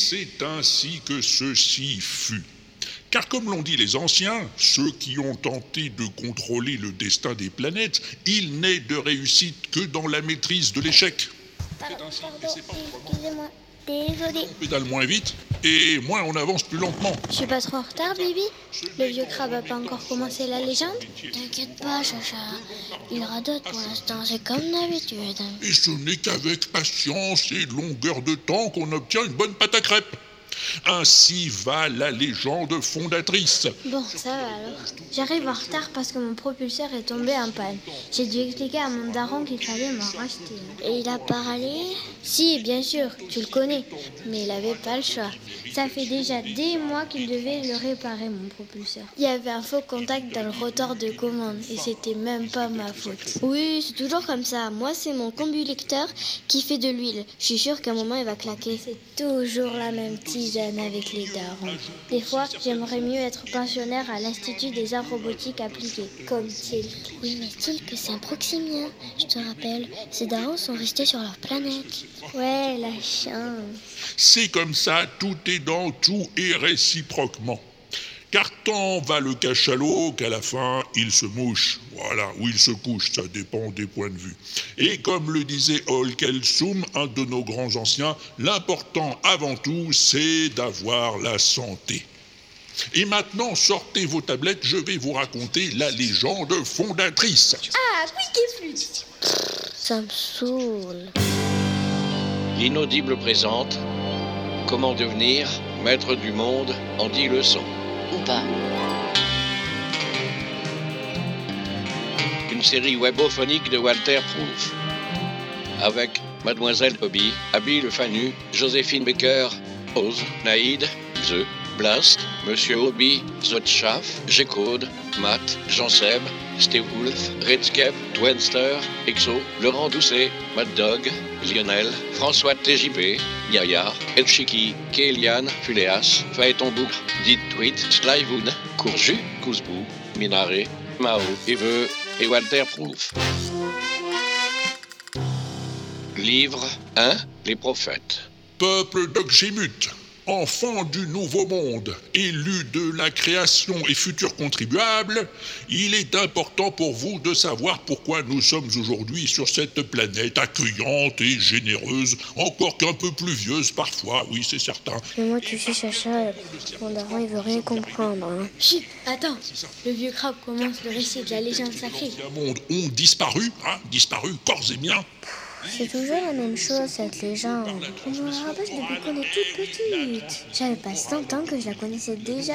c'est ainsi que ceci fut. Car comme l'ont dit les anciens, ceux qui ont tenté de contrôler le destin des planètes, il n'est de réussite que dans la maîtrise de l'échec. Pardon, pardon, excusez-moi. Désolé. On pédale moins vite et moins on avance plus lentement. Je suis pas trop en retard, Bibi Le vieux crabe a pas encore commencé la légende T'inquiète pas, Chacha. Il radote pour l'instant, c'est comme d'habitude. Et ce n'est qu'avec patience et longueur de temps qu'on obtient une bonne pâte à crêpes. Ainsi va la légende fondatrice. Bon, ça va alors. J'arrive en retard parce que mon propulseur est tombé en panne. J'ai dû expliquer à mon daron qu'il fallait m'en racheter. Et il a parlé Si, bien sûr, tu le connais. Mais il avait pas le choix. Ça fait déjà des mois qu'il devait le réparer, mon propulseur. Il y avait un faux contact dans le rotor de commande et c'était même pas ma faute. Oui, c'est toujours comme ça. Moi, c'est mon combulecteur qui fait de l'huile. Je suis sûre qu'à un moment, il va claquer. C'est toujours la même tisane avec les darons. Des fois, j'aimerais mieux être pensionnaire à l'Institut des arts robotiques appliqués, comme Tilt. Oui, mais que c'est un proximien. Je te rappelle, ces darons sont restés sur leur planète. Ouais, la chance. C'est comme ça, tout est dans tout et réciproquement. Car tant va le cachalot qu'à la fin, il se mouche. Voilà, ou il se couche, ça dépend des points de vue. Et comme le disait Holkelsum, un de nos grands anciens, l'important avant tout, c'est d'avoir la santé. Et maintenant, sortez vos tablettes, je vais vous raconter la légende fondatrice. Ah, et flûte Ça me saoule. L'inaudible présente Comment devenir maître du monde en 10 leçons. Ou pas. Une série webophonique de Walter Proof. Avec Mademoiselle Hobby, Abby Le Fanu, Joséphine Baker, Oz, Naïd, Ze, Blast, Monsieur Hobby, Zotchaf, G-Code, Matt, Jean-Seb, Steve Wolf, Redscape, Twenster, Exo, Laurent Doucet, Mad Dog, Lionel, François TJP, Yaya, Elchiki, Kéliane, Fuléas, Phaéton Bougre, Dit Tweet, Slywood, Courju, Kouzbou, Minaré, Mao, Eveux et Walter Proof. Livre 1 Les prophètes. Peuple d'Oxymute, enfant du nouveau monde, élu de la création et futur contribuable, il est important pour vous de savoir pourquoi nous sommes aujourd'hui sur cette planète accueillante et généreuse, encore qu'un peu pluvieuse parfois, oui c'est certain. Mais moi, tu sais, Chacha, mon daron, il veut rien comprendre. hein. Chut, attends. Le vieux crabe commence le récit de la légende sacrée. Un monde ont disparu, hein, disparu corps et biens. C'est toujours la même chose, cette légende. On me la rabâche depuis qu'on est toute petite. J'avais pas 100 ans que je la connaissais déjà.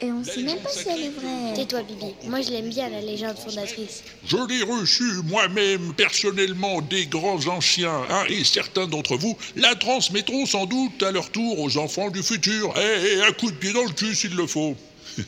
Et on sait même pas si elle est vraie. Tais-toi, Bibi. Moi, je l'aime bien, la légende fondatrice. Je l'ai reçu moi-même personnellement des grands anciens, hein, et certains d'entre vous la transmettront sans doute à leur tour aux enfants du futur, et un coup de pied dans le cul s'il le faut.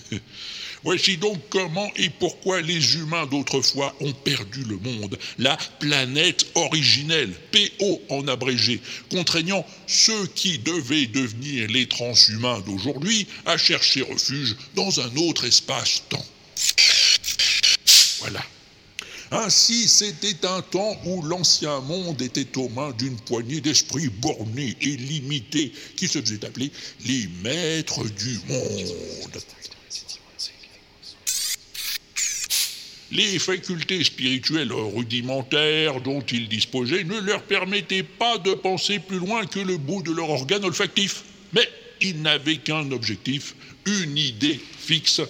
Voici donc comment et pourquoi les humains d'autrefois ont perdu le monde, la planète originelle, PO en abrégé, contraignant ceux qui devaient devenir les transhumains d'aujourd'hui à chercher refuge dans un autre espace-temps. Voilà. Ainsi, c'était un temps où l'ancien monde était aux mains d'une poignée d'esprits bornés et limités qui se faisaient appeler les maîtres du monde. Les facultés spirituelles rudimentaires dont ils disposaient ne leur permettaient pas de penser plus loin que le bout de leur organe olfactif. Mais ils n'avaient qu'un objectif, une idée fixe,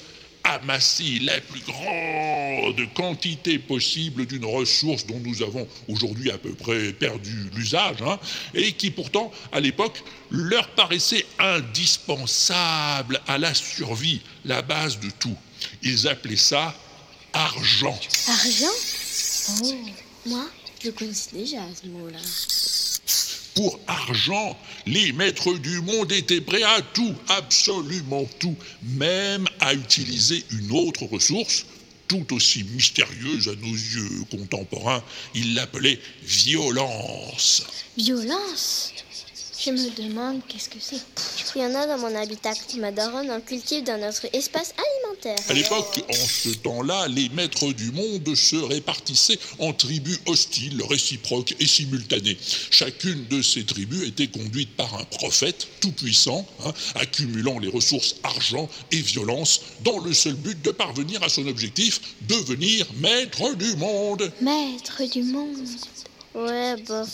amasser la plus grande quantité possible d'une ressource dont nous avons aujourd'hui à peu près perdu l'usage, hein, et qui pourtant, à l'époque, leur paraissait indispensable à la survie, la base de tout. Ils appelaient ça argent. Argent Oh, moi, je connaissais déjà ce mot-là. Pour argent, les maîtres du monde étaient prêts à tout, absolument tout, même à utiliser une autre ressource, tout aussi mystérieuse à nos yeux contemporains. Ils l'appelaient violence. Violence Je me demande qu'est-ce que c'est. Il y en a dans mon habitat. Ma daronne en cultive dans notre espace alimentaire. À l'époque, en ce temps-là, les maîtres du monde se répartissaient en tribus hostiles, réciproques et simultanées. Chacune de ces tribus était conduite par un prophète tout-puissant, hein, accumulant les ressources argent et violence, dans le seul but de parvenir à son objectif, devenir maître du monde. Maître du monde. Ouais, bof.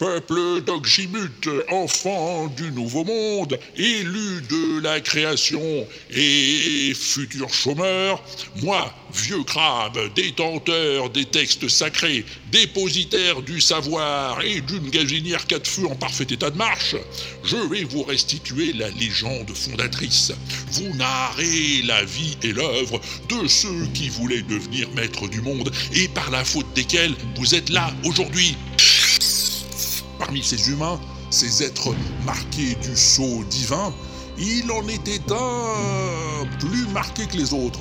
Peuple d'Oxymute, enfant du nouveau monde, élu de la création et futur chômeur, moi, vieux crabe, détenteur des textes sacrés, dépositaire du savoir et d'une gazinière quatre feux en parfait état de marche, je vais vous restituer la légende fondatrice. Vous narrez la vie et l'œuvre de ceux qui voulaient devenir maîtres du monde et par la faute desquels vous êtes là aujourd'hui. Parmi ces humains, ces êtres marqués du sceau divin, il en était un plus marqué que les autres.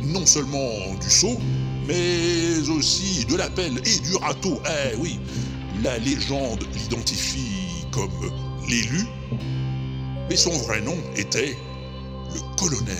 Non seulement du sceau, mais aussi de l'appel et du râteau. Eh oui, la légende l'identifie comme l'élu, mais son vrai nom était le colonel.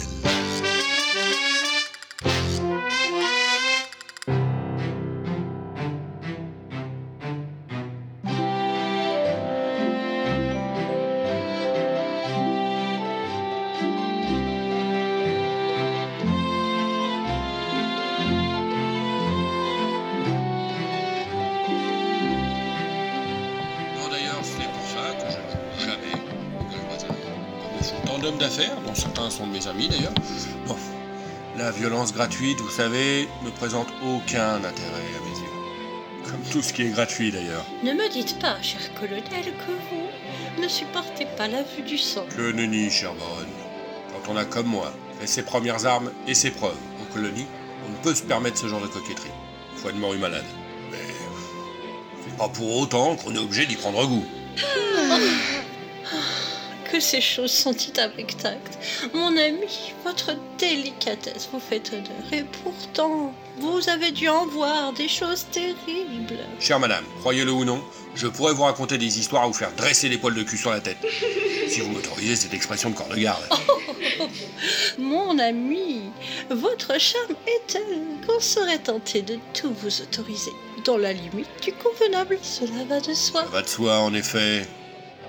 Certains sont de mes amis d'ailleurs. Bon, la violence gratuite, vous savez, ne présente aucun intérêt à mes yeux. Comme tout ce qui est gratuit d'ailleurs. Ne me dites pas, cher colonel, que vous ne supportez pas la vue du sang. Que nenni, cher baronne. Quand on a comme moi fait ses premières armes et ses preuves en colonie, on ne peut se permettre ce genre de coquetterie. Foi de morue malade. Mais c'est pas pour autant qu'on est obligé d'y prendre goût. Que ces choses sont dites avec tact. Mon ami, votre délicatesse vous fait honneur. Et pourtant, vous avez dû en voir des choses terribles. Chère madame, croyez-le ou non, je pourrais vous raconter des histoires à vous faire dresser les poils de cul sur la tête. si vous m'autorisez cette expression de corps de garde. Mon ami, votre charme est tel qu'on serait tenté de tout vous autoriser? Dans la limite du convenable, cela va de soi. Ça va de soi, en effet.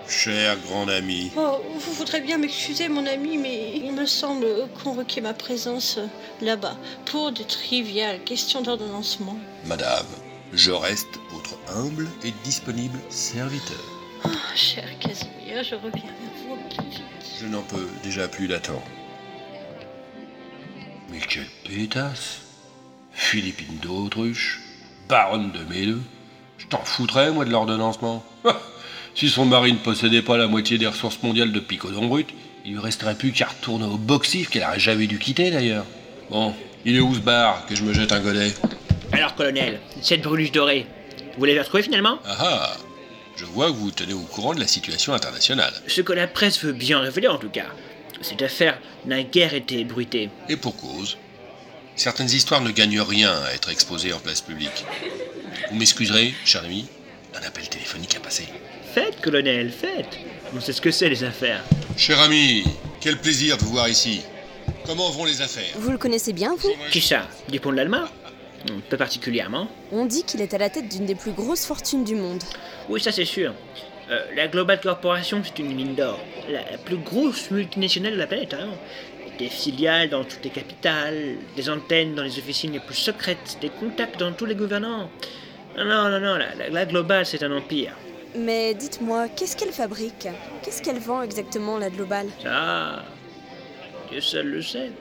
Cher grand ami. Oh, vous voudrez bien m'excuser, mon ami, mais il me semble qu'on requiert ma présence là-bas pour de triviales questions d'ordonnancement. Madame, je reste votre humble et disponible serviteur. Ah, cher Casimir, je reviens vers vous au plus vite. Je n'en peux déjà plus d'attendre. Mais quelle pétasse Philippine d'Autruche, baronne de Médeux. Je t'en foutrais, moi, de l'ordonnancement. si son mari ne possédait pas la moitié des ressources mondiales de picodon brut, il lui resterait plus qu'à retourner au boxif qu'elle aurait jamais dû quitter, d'ailleurs. Bon, il est où ce bar que je me jette un godet? Alors, colonel, cette brûluche dorée, vous l'avez retrouvée finalement? Ah ah Je vois que vous vous tenez au courant de la situation internationale. Ce que la presse veut bien révéler en tout cas. Cette affaire n'a guère été bruitée. Et pour cause. Certaines histoires ne gagnent rien à être exposées en place publique. Vous m'excuserez, cher ami, un appel téléphonique a passé. Faites, colonel, faites. On sait ce que c'est les affaires. Cher ami, quel plaisir de vous voir ici. Comment vont les affaires? Vous le connaissez bien, vous? Qui ça? Dupont de l'Alma Peu particulièrement. On dit qu'il est à la tête d'une des plus grosses fortunes du monde. Oui, ça c'est sûr. Euh, la Global Corporation, c'est une mine d'or. La, la plus grosse multinationale de la planète, vraiment. Des filiales dans toutes les capitales, des antennes dans les officines les plus secrètes, des contacts dans tous les gouvernants. Non, non, non, non, la, la- la Global, c'est un empire. Mais dites-moi, qu'est-ce qu'elle fabrique? Qu'est-ce qu'elle vend exactement, la Global? Ça, Dieu seul le sait.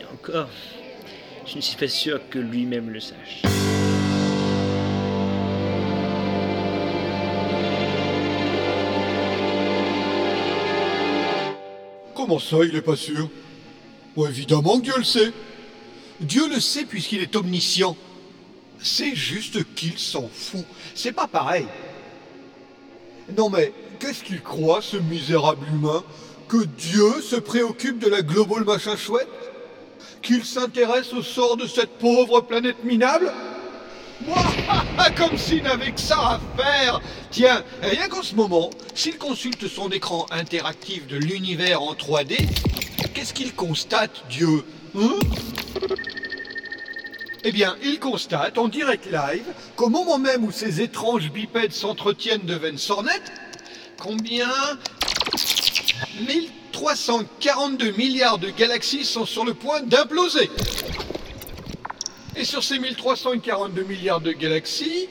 Et encore, je ne suis pas sûr que lui-même le sache. Comment ça, il est pas sûr? Bon, évidemment que Dieu le sait. Dieu le sait puisqu'il est omniscient. C'est juste qu'il s'en fout. C'est pas pareil. Non mais, qu'est-ce qu'il croit, ce misérable humain Que Dieu se préoccupe de la global machin chouette? Qu'il s'intéresse au sort de cette pauvre planète minable? Moi, comme s'il n'avait que ça à faire. Tiens, rien qu'en ce moment, s'il consulte son écran interactif de l'univers en 3D, qu'est-ce qu'il constate, Dieu Hein? Eh bien, il constate en direct live qu'au moment même où ces étranges bipèdes s'entretiennent de veines sornettes, combien? 1342 milliards de galaxies sont sur le point d'imploser. Et sur ces 1342 milliards de galaxies,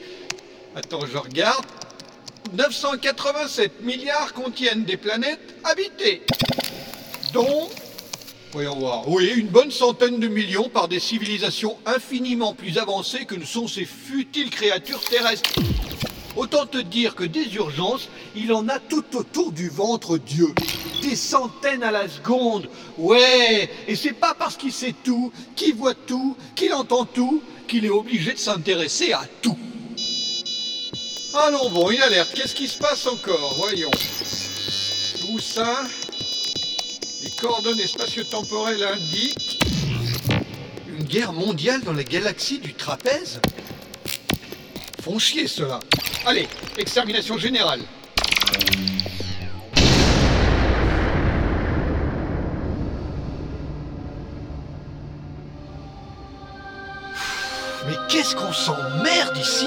attends, je regarde, 987 milliards contiennent des planètes habitées, dont, voyons voir, oui, une bonne centaine de millions par des civilisations infiniment plus avancées que ne sont ces futiles créatures terrestres. Autant te dire que des urgences, il en a tout autour du ventre Dieu. Des centaines à la seconde. Ouais, et c'est pas parce qu'il sait tout, qu'il voit tout, qu'il entend tout, qu'il est obligé de s'intéresser à tout. Allons bon, une alerte. Qu'est-ce qui se passe encore? Voyons. Ça? Les coordonnées spatio-temporelles indiquent une guerre mondiale dans la galaxie du trapèze Font chier cela. Allez, extermination générale. Mais qu'est-ce qu'on s'emmerde ici?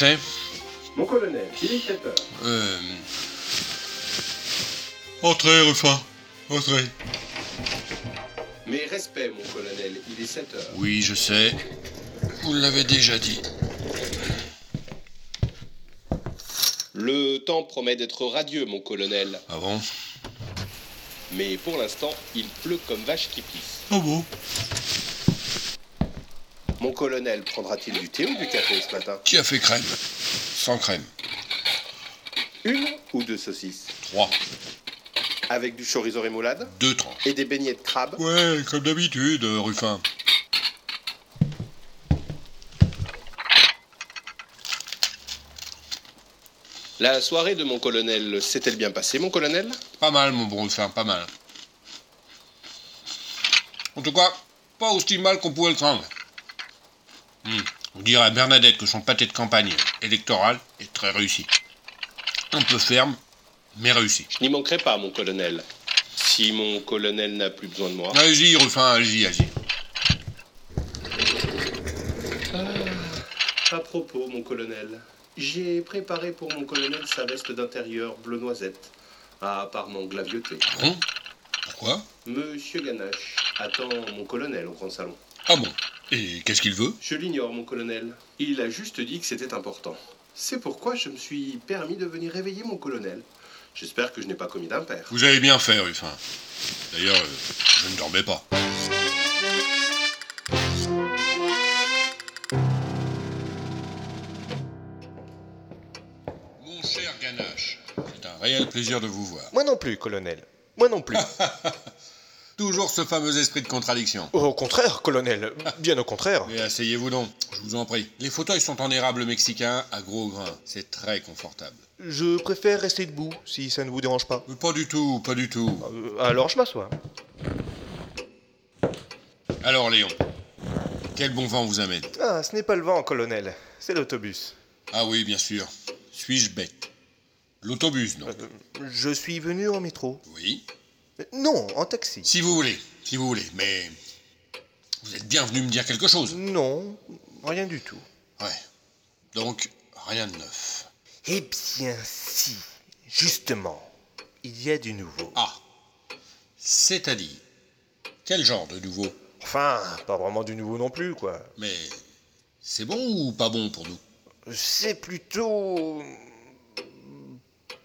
C'est Mon colonel, il est 7 heures. Euh... Entrez, Ruffin. Entrez. Mes respects, mon colonel, il est 7 heures. Oui, je sais. Vous l'avez déjà dit. Le temps promet d'être radieux, mon colonel. Ah bon? Mais pour l'instant, il pleut comme vache qui pisse. Ah bon? Mon colonel prendra-t-il du thé ou du café ce matin? Qui a fait crème? Sans crème. Une ou deux saucisses? Trois. Avec du chorizo rémoulade? Deux tranches. Et des beignets de crabe? Ouais, comme d'habitude, euh, Ruffin. La soirée de mon colonel s'est-elle bien passée, mon colonel? Pas mal, mon bon Ruffin, pas mal. En tout cas, pas aussi mal qu'on pouvait le craindre. On dirait à Bernadette que son pâté de campagne électoral est très réussi. Un peu ferme, mais réussi. Je n'y manquerai pas, mon colonel. Si mon colonel n'a plus besoin de moi. Agis, Ruffin, agis, agis. À propos, mon colonel, j'ai préparé pour mon colonel sa veste d'intérieur bleu noisette, à apparemment glavioté. Bon Pourquoi? Monsieur Ganache attend mon colonel au grand salon. Ah bon? Et qu'est-ce qu'il veut? Je l'ignore, mon colonel. Il a juste dit que c'était important. C'est pourquoi je me suis permis de venir réveiller mon colonel. J'espère que je n'ai pas commis d'impair. Vous avez bien fait, Ruffin. D'ailleurs, euh, je ne dormais pas. Mon cher Ganache, c'est un réel plaisir de vous voir. Moi non plus, colonel. Moi non plus. Toujours ce fameux esprit de contradiction. au contraire, colonel. Bien au contraire. Mais asseyez-vous donc, je vous en prie. Les fauteuils sont en érable mexicain à gros grains. C'est très confortable. Je préfère rester debout, si ça ne vous dérange pas. Mais pas du tout, pas du tout. Euh, alors je m'assois. Alors, Léon, quel bon vent vous amène? Ah, ce n'est pas le vent, colonel. C'est l'autobus. Ah oui, bien sûr. Suis-je bête? L'autobus, non Euh, je suis venu en métro. Oui. Non, en taxi. Si vous voulez, si vous voulez, mais vous êtes bien venu me dire quelque chose. Non, rien du tout. Ouais. Donc, rien de neuf. Eh bien, si. Justement, il y a du nouveau. Ah. C'est-à-dire, quel genre de nouveau? Enfin, pas vraiment du nouveau non plus, quoi. Mais c'est bon ou pas bon pour nous? C'est plutôt.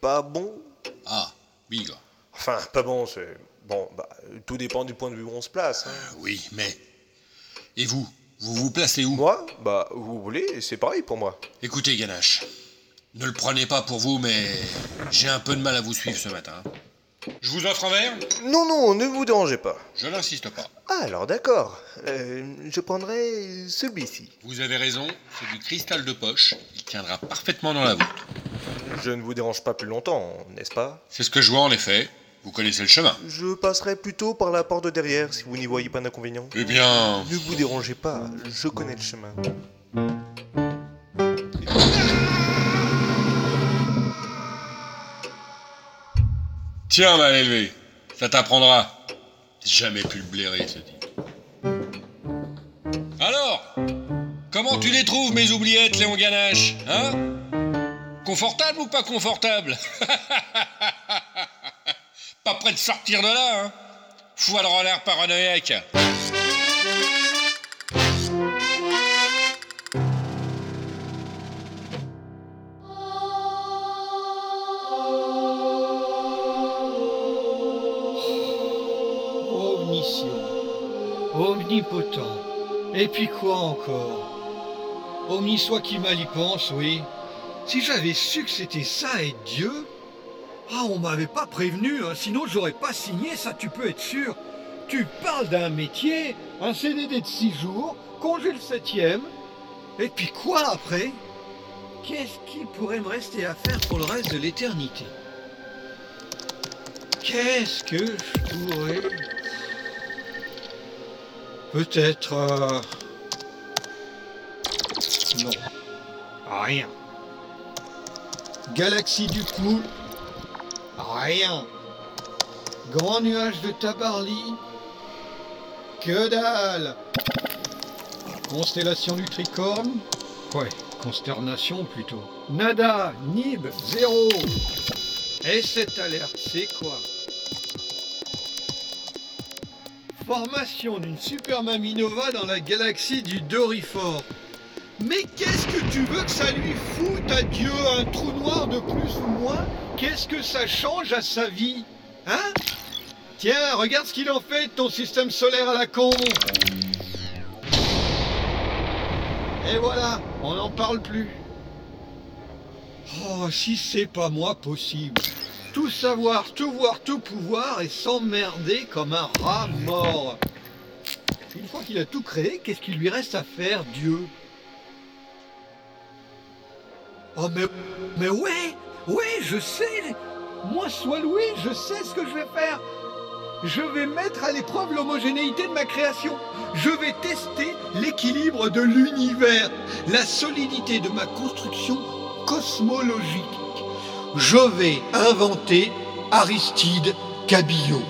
pas bon. Ah, bigre. Enfin, pas bon, c'est. Bon, bah, tout dépend du point de vue où on se place. hein. Oui, mais. Et vous? Vous vous placez où? Moi? Bah, vous voulez, c'est pareil pour moi. Écoutez, Ganache, ne le prenez pas pour vous, mais j'ai un peu de mal à vous suivre ce matin. Je vous offre un verre? Non, non, ne vous dérangez pas. Je n'insiste pas. Ah, alors d'accord. Euh, je prendrai celui-ci. Vous avez raison, c'est du cristal de poche. Il tiendra parfaitement dans la voûte. Je ne vous dérange pas plus longtemps, n'est-ce pas? C'est ce que je vois en effet. Vous connaissez le chemin. Je passerai plutôt par la porte de derrière si vous n'y voyez pas d'inconvénient. Eh bien, Ne vous dérangez pas, je connais le chemin. tiens, mal élevé. Ça t'apprendra. Jamais pu le blairer, ce type. Alors Comment tu les trouves, mes oubliettes, Léon Ganache Hein? Confortable ou pas confortable Pas prêt de sortir de là, hein Foi de renard paranoïaque. Omniscient, omnipotent, et puis quoi encore? Omni soit qui mal y pense, oui. Si j'avais su que c'était ça et Dieu. Ah, on m'avait pas prévenu, hein, sinon j'aurais pas signé, ça tu peux être sûr. Tu parles d'un métier, un CDD de six jours, congé le septième, et puis quoi après? Qu'est-ce qui pourrait me rester à faire pour le reste de l'éternité? Qu'est-ce que je pourrais... Peut-être... euh, Non. Rien. Galaxie du coup. Rien. Grand nuage de Tabarly. Que dalle. Constellation du Tricorne. Ouais, consternation plutôt. Nada, Nib, zéro. Et cette alerte, c'est quoi? Formation d'une super maminova dans la galaxie du Dorifort. Mais qu'est-ce que tu veux que ça lui foute à Dieu un trou noir de plus ou moins? Qu'est-ce que ça change à sa vie Hein? Tiens, regarde ce qu'il en fait de ton système solaire à la con Et voilà, on n'en parle plus. Oh, si c'est pas moi possible. Tout savoir, tout voir, tout pouvoir et s'emmerder comme un rat mort. Une fois qu'il a tout créé, qu'est-ce qu'il lui reste à faire, Dieu? Oh mais, mais ouais, ouais, je sais. Moi, sois Louis, je sais ce que je vais faire. Je vais mettre à l'épreuve l'homogénéité de ma création. Je vais tester l'équilibre de l'univers, la solidité de ma construction cosmologique. Je vais inventer Aristide Cabillaud.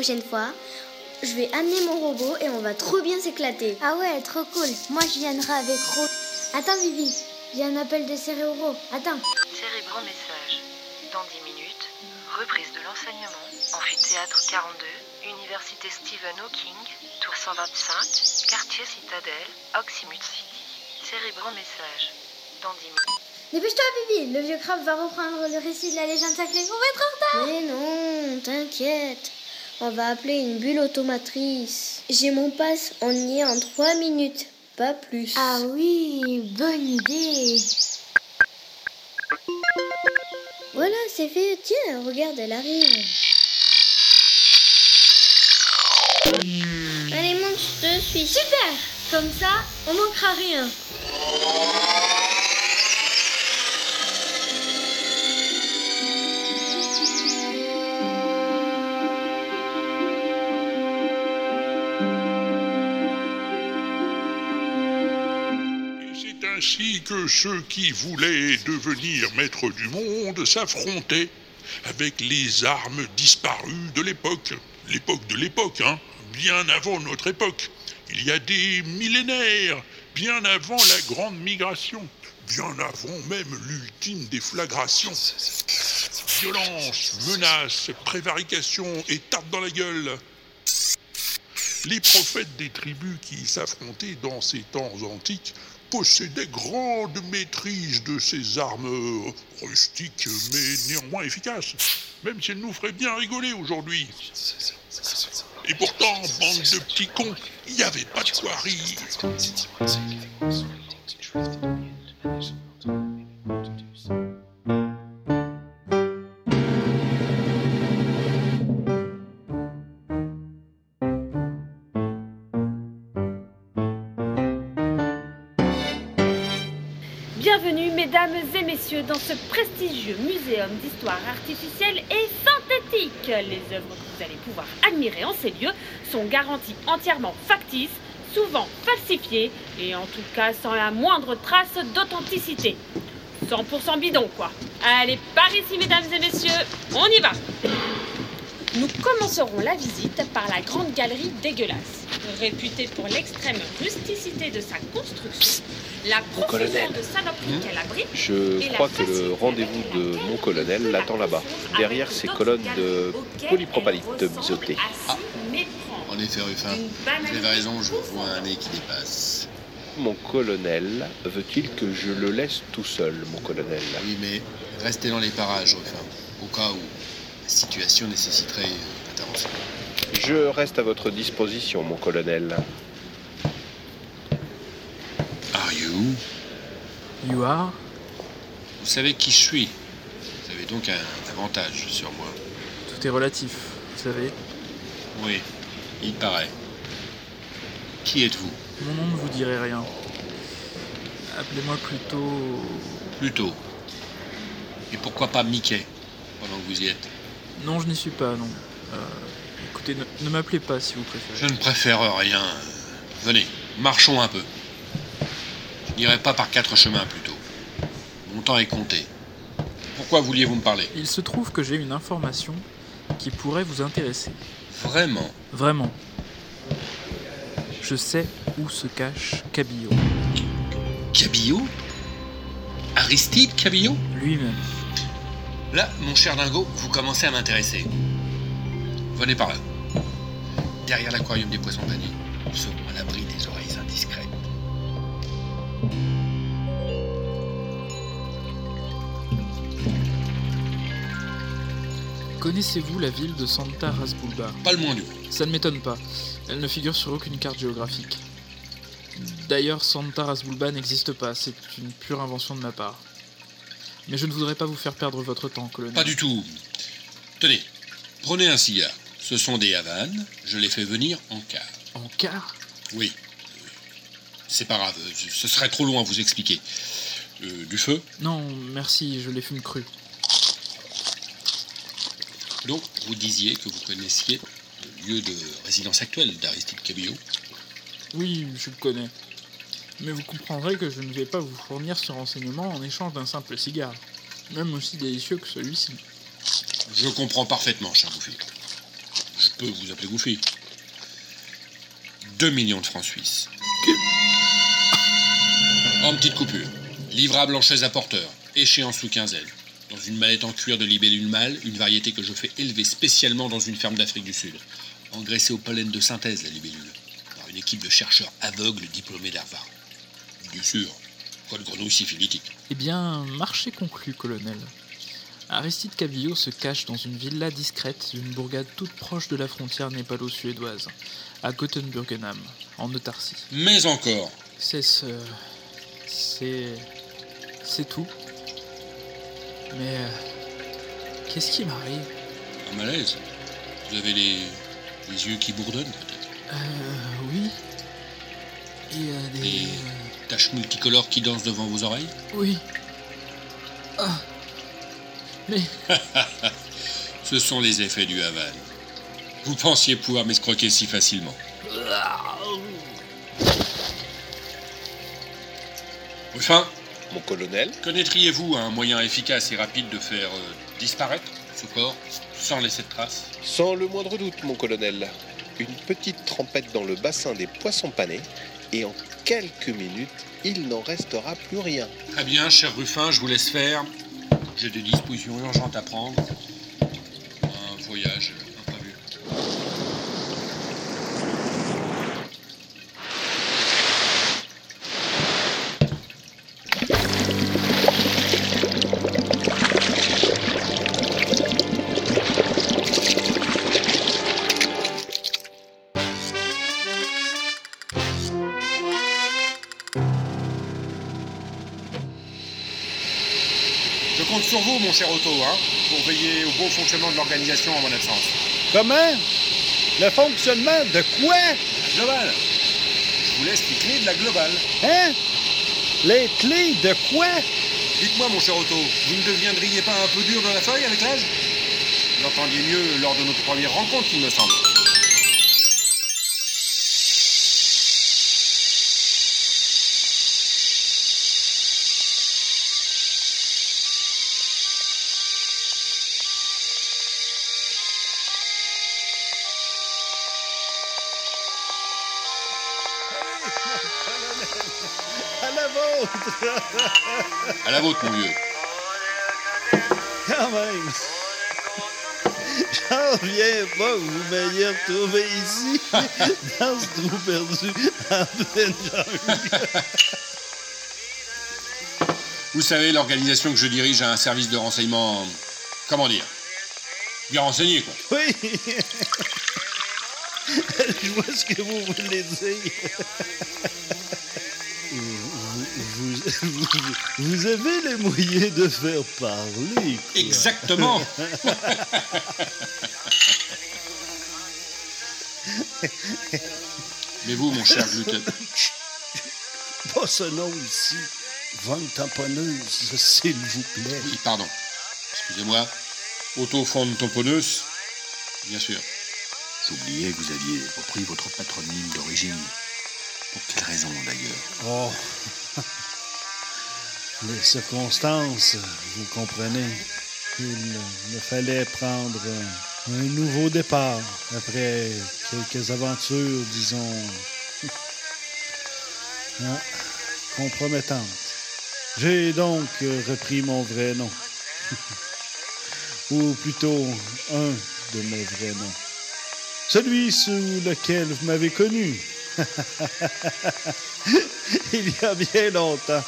Prochaine fois, je vais amener mon robot et on va trop bien s'éclater. Ah ouais, trop cool. Moi, je viendrai avec Ro. Attends, Vivi, j'ai un appel de Cérébro. Attends. Cérébro message. Dans 10 minutes, reprise de l'enseignement, amphithéâtre 42, Université Stephen Hawking, tour 125, quartier Citadelle, Oxymut City. Cérébro message. Dans 10 minutes. Dépêche-toi, Vivi. Le vieux crabe va reprendre le récit de la légende sacrée. On va être en retard. Mais non, t'inquiète. On va appeler une bulle automatrice. J'ai mon passe, on y est en 3 minutes, pas plus. Ah oui, bonne idée. Voilà, c'est fait. Tiens, regarde, elle arrive. Allez, monte, je te suis. Super Comme ça, on manquera rien. Ainsi que ceux qui voulaient devenir maîtres du monde s'affrontaient avec les armes disparues de l'époque. L'époque de l'époque, hein, bien avant notre époque. Il y a des millénaires, bien avant la grande migration, bien avant même l'ultime déflagration. Violence, menaces, prévarication et tape dans la gueule. Les prophètes des tribus qui s'affrontaient dans ces temps antiques possédaient grande maîtrise de ces armes rustiques mais néanmoins efficaces, même si elles nous feraient bien rigoler aujourd'hui. Et pourtant, bande de petits cons, il n'y avait pas de quoi rire. Dans ce prestigieux muséum d'histoire artificielle et synthétique. Les œuvres que vous allez pouvoir admirer en ces lieux sont garanties entièrement factices, souvent falsifiées et en tout cas sans la moindre trace d'authenticité. 100% bidon, quoi. Allez, par ici, mesdames et messieurs, on y va. Nous commencerons la visite par la grande galerie dégueulasse. Réputée pour l'extrême rusticité de sa construction, la colonel. de saloperies qu'elle abrite Je et la crois que le rendez-vous de mon colonel l'attend là-bas, derrière ces colonnes de polypropalite bisotées. Ah. En effet, Ruffin, vous avez raison, je vois un nez qui dépasse. Mon colonel veut-il que je le laisse tout seul, mon colonel? Oui, mais restez dans les parages, Ruffin, au cas où la situation nécessiterait une intervention. Je reste à votre disposition, mon colonel. You You are? Vous savez qui je suis. Vous avez donc un avantage sur moi. Tout est relatif, vous savez. Oui, il paraît. Qui êtes-vous? Mon nom ne vous dirait rien. Appelez-moi plutôt. Plutôt. Et pourquoi pas Mickey, pendant que vous y êtes? Non, je n'y suis pas, non. Euh, écoutez, ne, ne m'appelez pas si vous préférez. Je ne préfère rien. Venez, marchons un peu. Je n'irai pas par quatre chemins plutôt. Mon temps est compté. Pourquoi vouliez-vous me parler? Il se trouve que j'ai une information qui pourrait vous intéresser. Vraiment? Vraiment. Je sais où se cache Cabillaud. Cabillaud Aristide Cabillaud Lui-même. Là, mon cher dingo, vous commencez à m'intéresser. Venez par là. Derrière l'aquarium des poissons damnés, nous serons à l'abri. Connaissez-vous la ville de Santa Rasbulba? Pas le moins du Ça ne m'étonne pas. Elle ne figure sur aucune carte géographique. D'ailleurs, Santa Rasbulba n'existe pas, c'est une pure invention de ma part. Mais je ne voudrais pas vous faire perdre votre temps, colonel. Pas du tout. Tenez, prenez un cigare. Ce sont des Havanes, je les fais venir en car. En car? Oui. C'est pas grave, ce serait trop long à vous expliquer. Euh, du feu Non, merci, je les fume crus. Donc, vous disiez que vous connaissiez le lieu de résidence actuel d'Aristide Cabillaud Oui, je le connais. Mais vous comprendrez que je ne vais pas vous fournir ce renseignement en échange d'un simple cigare, même aussi délicieux que celui-ci. Je comprends parfaitement, cher Bouffi. peux vous appeler Goofy. 2 millions de francs suisses. En petite coupure. Livrable en chaise à porteur. Échéance sous quinzaine. Dans une mallette en cuir de libellule mâle, une variété que je fais élever spécialement dans une ferme d'Afrique du Sud. Engraissée au pollen de synthèse, la libellule. Par une équipe de chercheurs aveugles diplômés d'Harvard. Bien sûr. Quoi de grenouille syphilitique Eh bien, marché conclu, colonel. Aristide Cabillo se cache dans une villa discrète d'une bourgade toute proche de la frontière népalo-suédoise, à Gothenburgenham, en autarcie. Mais encore C'est ce. C'est. C'est tout. Mais. euh, Qu'est-ce qui m'arrive? Un malaise Vous avez les, les yeux qui bourdonnent, peut-être Euh. Oui. Et euh, des. Des taches multicolores qui dansent devant vos oreilles? Oui. Ah. Mais. Ce sont les effets du Havane. Vous pensiez pouvoir m'escroquer si facilement. Enfin, Mon colonel connaîtriez-vous un moyen efficace et rapide de faire euh, disparaître ce corps sans laisser de traces? Sans le moindre doute, mon colonel. Une petite trempette dans le bassin des poissons panés, et en quelques minutes, il n'en restera plus rien. Très bien, cher Ruffin, je vous laisse faire. J'ai des dispositions urgentes à prendre. Un voyage bon fonctionnement de l'organisation en mon absence. Comment? Le fonctionnement de quoi? Global. Je vous laisse les clés de la globale. Hein? Les clés de quoi? Dites-moi, mon cher Otto, vous ne deviendriez pas un peu dur dans la feuille avec l'âge? Vous l'entendiez mieux lors de notre première rencontre, il me semble. La mon vieux. Quand même J'en reviens pas que vous m'ayez retrouvé ici, dans ce trou perdu, en pleine jungle. Vous savez, l'organisation que je dirige a un service de renseignement. Comment dire Bien renseigné, quoi. Oui Je vois ce que vous voulez dire. Vous, avez les moyens de faire parler. quoi. Exactement. Mais vous, mon cher Gluten, Pas ce nom ici. Vente tamponneuse, s'il vous plaît. Oui, pardon. Excusez-moi. Otto von Tamponneus Bien sûr. J'oubliais que vous aviez repris votre patronyme d'origine. Pour quelle raison d'ailleurs? Oh. Les circonstances, vous comprenez. Il me fallait prendre un, nouveau départ après quelques aventures, disons, hein, compromettantes. J'ai donc repris mon vrai nom. Ou plutôt un de mes vrais noms. Celui sous lequel vous m'avez connu. Il y a bien longtemps.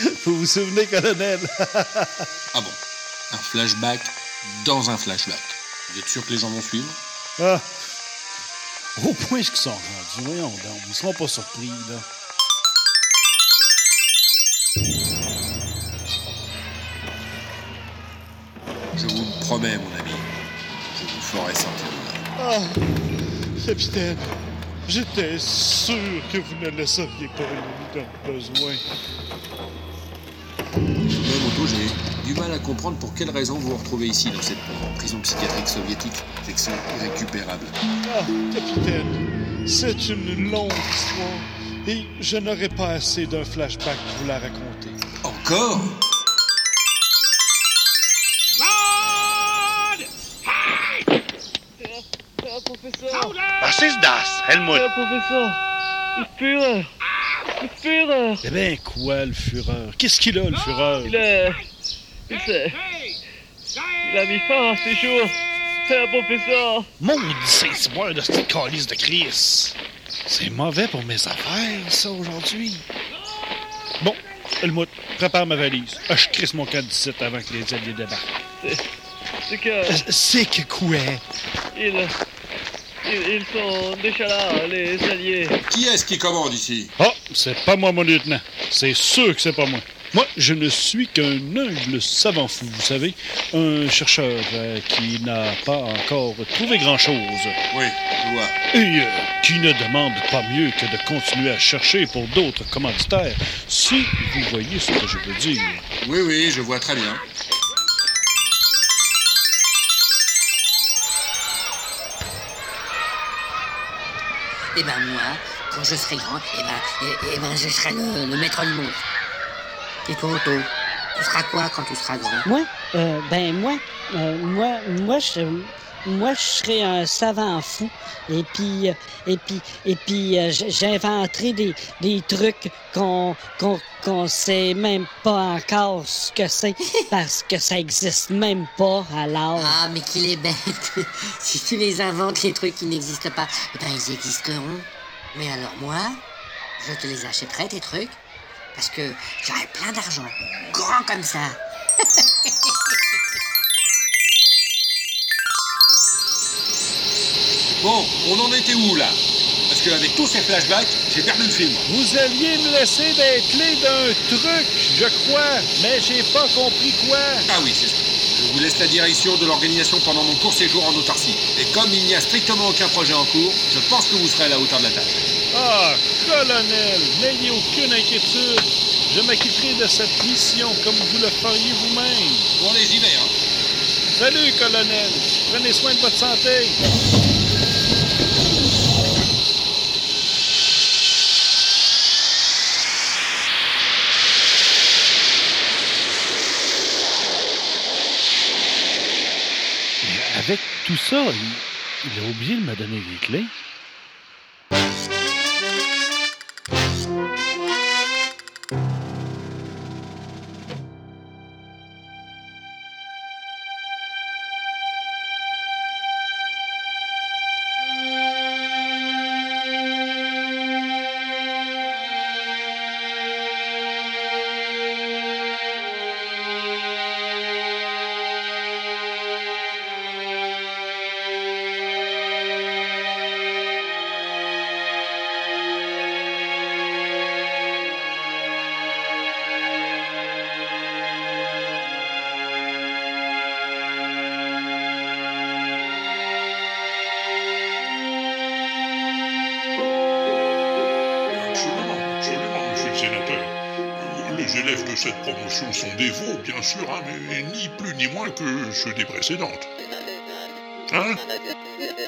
Vous vous souvenez, colonel? Ah bon Un flashback dans un flashback. Vous êtes sûr que les gens vont suivre? Ah. Au point qu'ils sont rendus, voyons donc. Ils seront pas surpris, là. Je vous le promets, mon ami. Je vous ferai là. Ah, capitaine, j'étais sûr que vous ne laisseriez pas une dans le besoin. Du mal à comprendre pour quelle raison vous vous retrouvez ici, dans cette prison psychiatrique soviétique. Section irrécupérable. Ah, capitaine, c'est une longue histoire et je n'aurai pas assez d'un flashback pour vous la raconter. Encore? Professeur Was ist das, Helmut? Herr Professeur Le Führer Le Führer Eh ben, quoi, le Führer? Qu'est-ce qu'il a, le Führer? Il est... Il s'est... Il a mis fin à ses jours Herr Professeur Maudit Saint-Cyboire de cette calice de Chris! C'est mauvais pour mes affaires, ça, aujourd'hui. Bon, Helmut, prépare ma valise. Ah, je crisse mon camp d'ici avant que les alliés débarquent. C'est que... Euh, C'est que quoi? Ils... Ils, ils sont déjà là, les alliés. Qui est-ce qui commande ici? Ah, c'est pas moi, mon lieutenant. C'est sûr que c'est pas moi. Moi, je ne suis qu'un humble savant fou, vous savez. Un chercheur euh, qui n'a pas encore trouvé grand-chose. Oui, je vois. Et euh, qui ne demande pas mieux que de continuer à chercher pour d'autres commanditaires, si vous voyez ce que je veux dire. Oui, oui, je vois très bien. Eh ben moi, quand je serai grand, eh ben, eh, eh ben je serai le, le maître du monde. Et toi, Otto, tu seras quoi quand tu seras grand? Moi, euh, ben moi, euh, moi, moi, je, moi, je serais un savant fou. Et puis, euh, et puis, et puis, euh, j- j'inventerai des, des trucs qu'on, qu'on, qu'on sait même pas encore ce que c'est parce que ça existe même pas alors. Ah, mais qu'il est bête. si tu les inventes, les trucs qui n'existent pas, eh ben ils existeront. Mais alors moi, je te les achèterai, tes trucs, parce que j'aurai plein d'argent. Grand comme ça. Bon, on en était où là? Parce qu'avec tous ces flashbacks, j'ai perdu le film. Vous alliez me laisser des clés d'un truc, je crois, mais j'ai pas compris quoi. Ah oui, c'est ça. Je vous laisse la direction de l'organisation pendant mon court séjour en autarcie. Et comme il n'y a strictement aucun projet en cours, je pense que vous serez à la hauteur de la tâche. Ah, colonel, n'ayez aucune inquiétude. Je m'acquitterai de cette mission comme vous le feriez vous-même. Bon, les hein. Salut, colonel. Prenez soin de votre santé. Avec tout ça, il, il a oublié de me donner les clés. Sont des bien sûr, hein, mais ni plus ni moins que ceux des précédentes. Hein?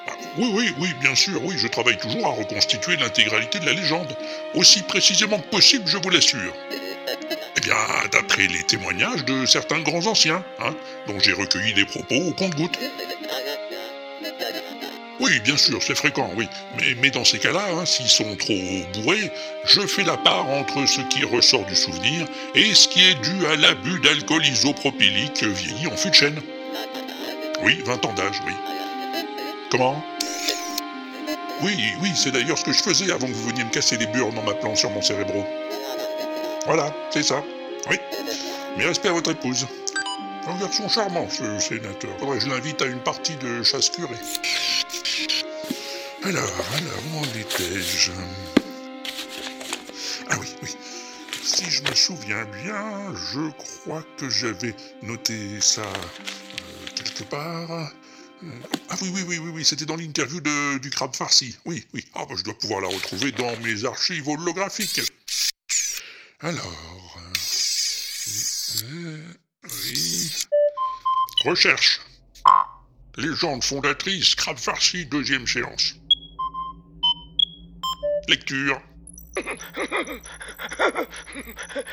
Ah, Oui, oui, oui, bien sûr, oui, je travaille toujours à reconstituer l'intégralité de la légende, aussi précisément que possible, je vous l'assure. Eh bien, d'après les témoignages de certains grands anciens, hein, dont j'ai recueilli des propos au compte-gouttes. Oui, bien sûr, c'est fréquent, oui. Mais, mais dans ces cas-là, hein, s'ils sont trop bourrés, je fais la part entre ce qui ressort du souvenir et ce qui est dû à l'abus d'alcool isopropylique vieilli en fût de. Oui, 20 ans d'âge, oui. Comment? Oui, oui, c'est d'ailleurs ce que je faisais avant que vous veniez me casser les burnes en m'appelant sur mon cérébro. Voilà, c'est ça. Oui. Mes respects à votre épouse. Un garçon charmant, ce sénateur. Faudrait que je l'invite à une partie de chasse curée. Alors, alors, où en étais-je? Ah oui, oui. Si je me souviens bien, je crois que j'avais noté ça euh, quelque part. Euh, Ah oui, oui, oui, oui, oui, c'était dans l'interview du crabe farci. Oui, oui. Ah, bah, je dois pouvoir la retrouver dans mes archives holographiques. Alors. euh, oui. Recherche. Légende fondatrice, crabe farci, deuxième séance. Lecture.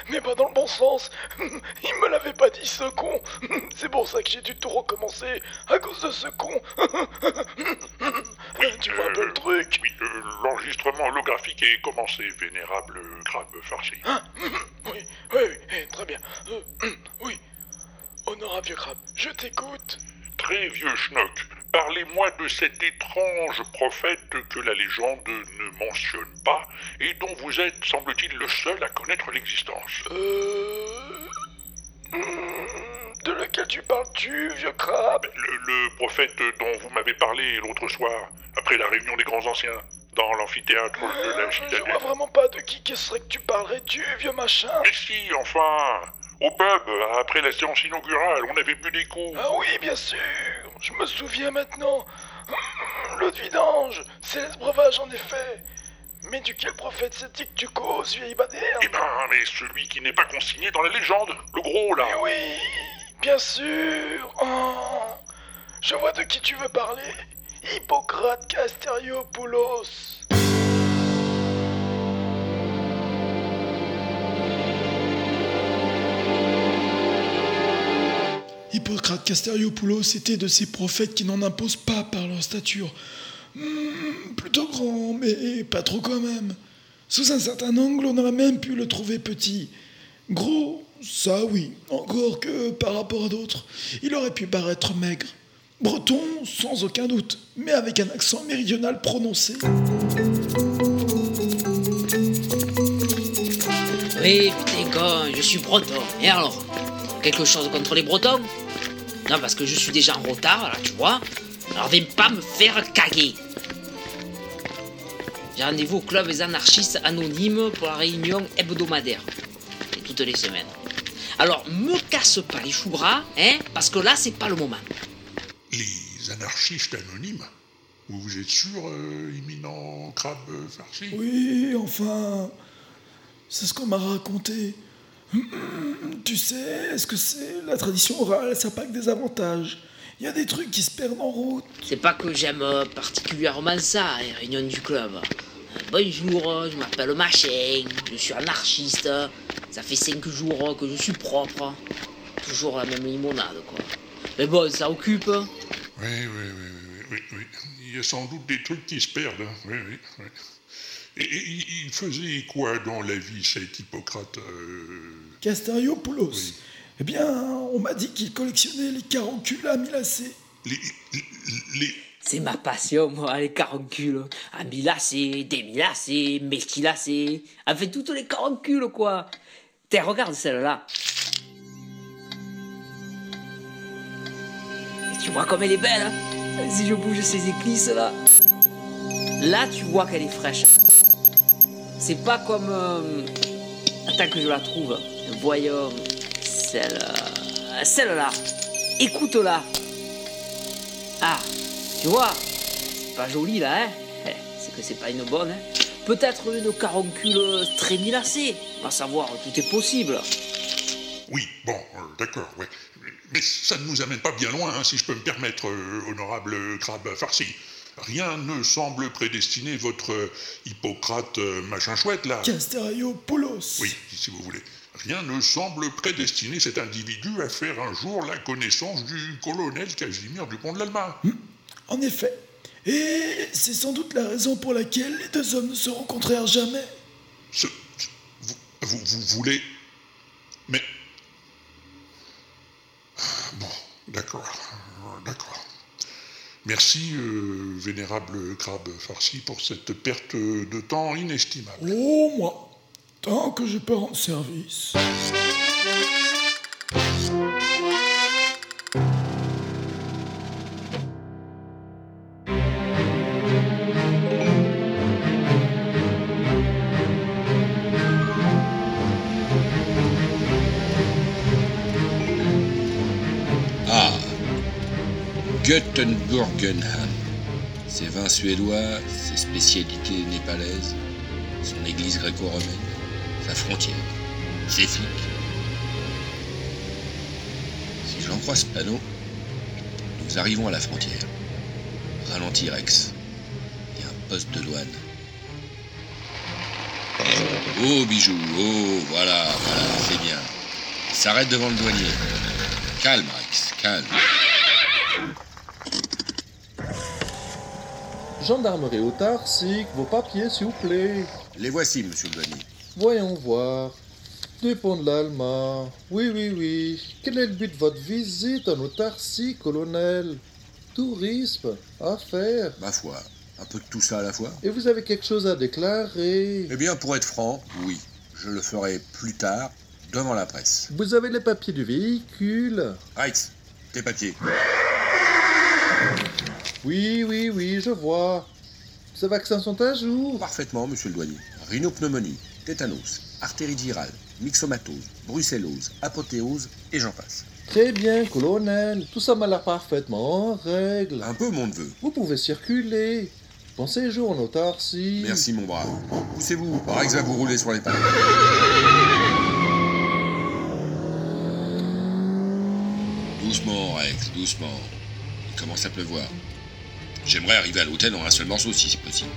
Mais pas dans le bon sens. Il me l'avait pas dit ce con. C'est pour ça que j'ai dû tout recommencer à cause de ce con. tu vois un peu le truc. Oui, euh, l'enregistrement holographique est commencé, vénérable crabe farci. Oui, oui, oui, très bien. Euh, Oui. Honorable vieux crabe, je t'écoute. Très vieux schnock, parlez-moi de cet étrange prophète que la légende ne mentionne pas et dont vous êtes, semble-t-il, le seul à connaître l'existence. Euh... hmm, De lequel tu parles-tu, vieux crabe? Le, le prophète dont vous m'avez parlé l'autre soir, après la réunion des grands anciens, dans l'amphithéâtre de la Je vois vraiment pas de qui que serait que tu parlerais-tu, vieux machin. Mais si, enfin Au pub, après la séance inaugurale, on avait bu des coups. Ah oui, bien sûr. Je me souviens maintenant. L'eau de vidange C'est breuvage, en effet. Mais duquel prophète c'est-il que tu causes, vieille badère Eh ben, mais celui qui n'est pas consigné dans la légende, le gros là. Mais oui Bien sûr. Oh Je vois de qui tu veux parler Hippocrate Casteriopoulos Hippocrate Casteriopoulos était de ces prophètes qui n'en imposent pas par leur stature. Hmm, plutôt grand, mais pas trop quand même. Sous un certain angle, on aurait même pu le trouver petit. Gros, ça oui, encore que par rapport à d'autres, il aurait pu paraître maigre. Breton, sans aucun doute, mais avec un accent méridional prononcé. Oui, putain, je suis breton. Et alors Quelque chose contre les bretons? Non, parce que je suis déjà en retard, là, tu vois. Alors viens pas me faire caguer. J'ai rendez-vous au club des anarchistes anonymes pour la réunion hebdomadaire. Et toutes les semaines. Alors, me casse pas les choux gras, hein, parce que là, c'est pas le moment. Les anarchistes anonymes Vous vous êtes sûr, euh, imminent crabe euh, farci? Oui, enfin, c'est ce qu'on m'a raconté. Tu sais, est-ce que c'est la tradition orale, ça n'a pas que des avantages. Il y a des trucs qui se perdent en route. C'est pas que j'aime euh, particulièrement ça, les réunions du club. Bonjour, je m'appelle Machin, je suis anarchiste. Ça fait cinq jours que je suis propre. Toujours la même limonade, quoi. Mais bon, ça occupe. Oui, oui, oui, oui, oui, oui. Il y a sans doute des trucs qui se perdent. hein. Oui, oui, oui. Et, et il faisait quoi dans la vie, cet Hippocrate euh, Casteriopoulos. Eh bien, on m'a dit qu'il collectionnait les caroncules amylacés. C'est ma passion, moi, les caroncules. Amylacées, démylacées, méthylacées. En fait, toutes les caroncules, quoi. Tiens, regarde celle-là. Tu vois comme elle est belle, hein Si je bouge ces éclisses, là. Là, tu vois qu'elle est fraîche. C'est pas comme... euh, Attends que je la trouve. Voyons. Celle... euh, Celle-là. Écoute-la. Ah, tu vois, c'est pas joli là, hein Eh, C'est que c'est pas une bonne, hein Peut-être une caroncule très milacée. On va savoir, tout est possible. Oui, bon, euh, d'accord, ouais. Mais ça ne nous amène pas bien loin, hein, si je peux me permettre, euh, honorable crabe farci. Rien ne semble prédestiner votre euh, Hippocrate euh, machin chouette, là. Casteriopoulos. Oui, si vous voulez. Rien ne semble prédestiner cet individu à faire un jour la connaissance du colonel Casimir Dupont de l'Alma. En effet. Et c'est sans doute la raison pour laquelle les deux hommes ne se rencontrèrent jamais. Vous, vous voulez. Mais. Bon, d'accord, d'accord. Merci, euh, vénérable crabe farci, pour cette perte de temps inestimable. Oh, moi. Tant que je peux rendre service. Göttenburgenham. Ses vins suédois, ses spécialités népalaises, son église gréco-romaine, sa frontière, ses flics. Si j'en crois ce panneau, nous arrivons à la frontière. Ralenti Rex. Il y a un poste de douane. Oh, bijou, oh, voilà, c'est bien. S'arrête devant le douanier. Calme, Rex, calme. Gendarmerie autarcique, vos papiers, s'il vous plaît. Les voici, monsieur le douanier. Voyons voir. Dépend de l'Alma. Oui, oui, oui. Quel est le but de votre visite en autarcie, colonel? Tourisme Affaires Ma foi, un peu de tout ça à la fois. Et vous avez quelque chose à déclarer? Eh bien, pour être franc, oui. Je le ferai plus tard, devant la presse. Vous avez les papiers du véhicule Rex, tes papiers. Oui, oui, oui, je vois. Ces vaccins sont à jour Parfaitement, monsieur le douanier. Rhinopneumonie, tétanos, artérie virale, myxomatose, brucellose, apothéose, et j'en passe. Très bien, colonel. Tout ça m'a l'air parfaitement en règle. Un peu, mon neveu. Vous pouvez circuler. Bon séjour en autarcie. Merci, mon brave. Poussez-vous, Rex va vous rouler sur les pattes. Doucement, Rex, doucement. Il commence à pleuvoir. J'aimerais arriver à l'hôtel en un seul morceau, si c'est possible.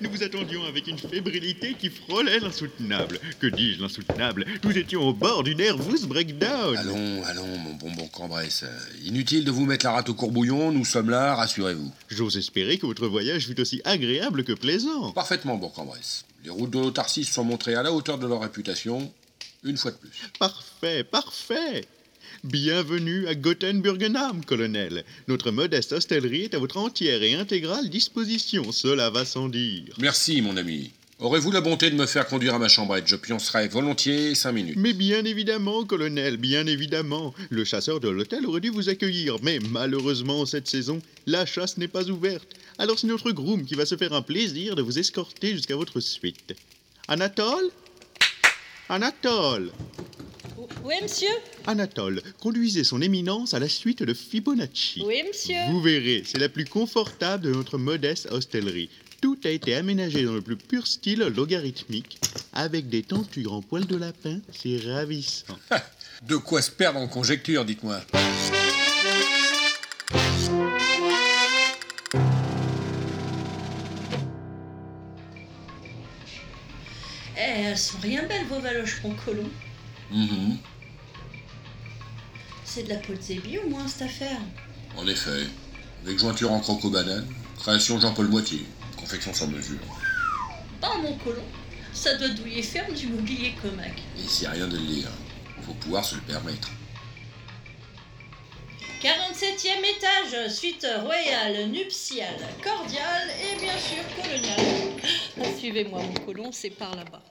Nous vous attendions avec une fébrilité qui frôlait l'insoutenable. Que dis-je, l'insoutenable? Nous étions au bord du nervous breakdown Allons, allons, mon bonbon Cambresse. Inutile de vous mettre la rate au courbouillon, nous sommes là, rassurez-vous. J'ose espérer que votre voyage fut aussi agréable que plaisant. Parfaitement, Bourg-en-Bresse. Les routes de l'autarcie se sont montrées à la hauteur de leur réputation, une fois de plus. Parfait, parfait Bienvenue à Gothenburgenham, colonel. Notre modeste hostellerie est à votre entière et intégrale disposition, cela va sans dire. Merci, mon ami. Aurez-vous la bonté de me faire conduire à ma chambrette Je pioncerai volontiers cinq minutes. Mais bien évidemment, colonel, bien évidemment. Le chasseur de l'hôtel aurait dû vous accueillir, mais malheureusement, cette saison, la chasse n'est pas ouverte. Alors c'est notre groom qui va se faire un plaisir de vous escorter jusqu'à votre suite. Anatole? Anatole? Oui, monsieur Anatole, conduisez son éminence à la suite de Fibonacci. Oui, monsieur. Vous verrez, c'est la plus confortable de notre modeste hostellerie. Tout a été aménagé dans le plus pur style logarithmique, avec des tentures en poil de lapin, c'est ravissant. De quoi se perdre en conjecture, dites-moi. Eh, elles sont rien belles, vos valoches, mon colon. Mhm. C'est de la peau de zébi au moins, cette affaire. En effet, avec jointure en croco-banane, création Jean-Paul Moitié, confection sans mesure. Bah, mon colon, ça doit douiller ferme du mobilier comac. Et a rien de le lire, faut pouvoir se le permettre. 47e étage, suite royale, nuptiale, cordiale et bien sûr coloniale. Ah, Suivez-moi, mon colon, c'est par là-bas.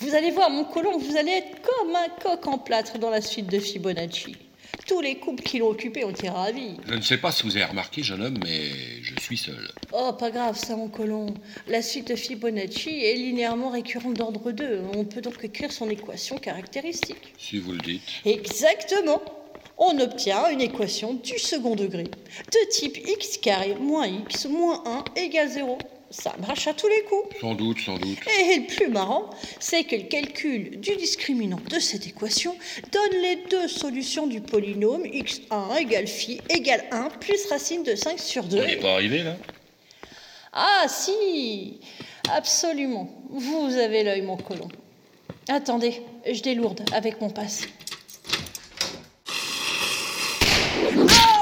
Vous allez voir, mon colon, vous allez être comme un coq en plâtre dans la suite de Fibonacci. Tous les couples qui l'ont occupé ont été ravis. Je ne sais pas si vous avez remarqué, jeune homme, mais je suis seul. Oh, pas grave, ça, mon colon. La suite de Fibonacci est linéairement récurrente d'ordre 2. On peut donc écrire son équation caractéristique. Si vous le dites. Exactement. On obtient une équation du second degré de type x carré moins x moins 1 égale 0. Ça marche à tous les coups. Sans doute, sans doute. Et le plus marrant, c'est que le calcul du discriminant de cette équation donne les deux solutions du polynôme x1 égale phi égale 1 plus racine de 5 sur 2. On n'est pas arrivé là Ah si Absolument. Vous avez l'œil, mon colon. Attendez, je délourde avec mon passe. Antoine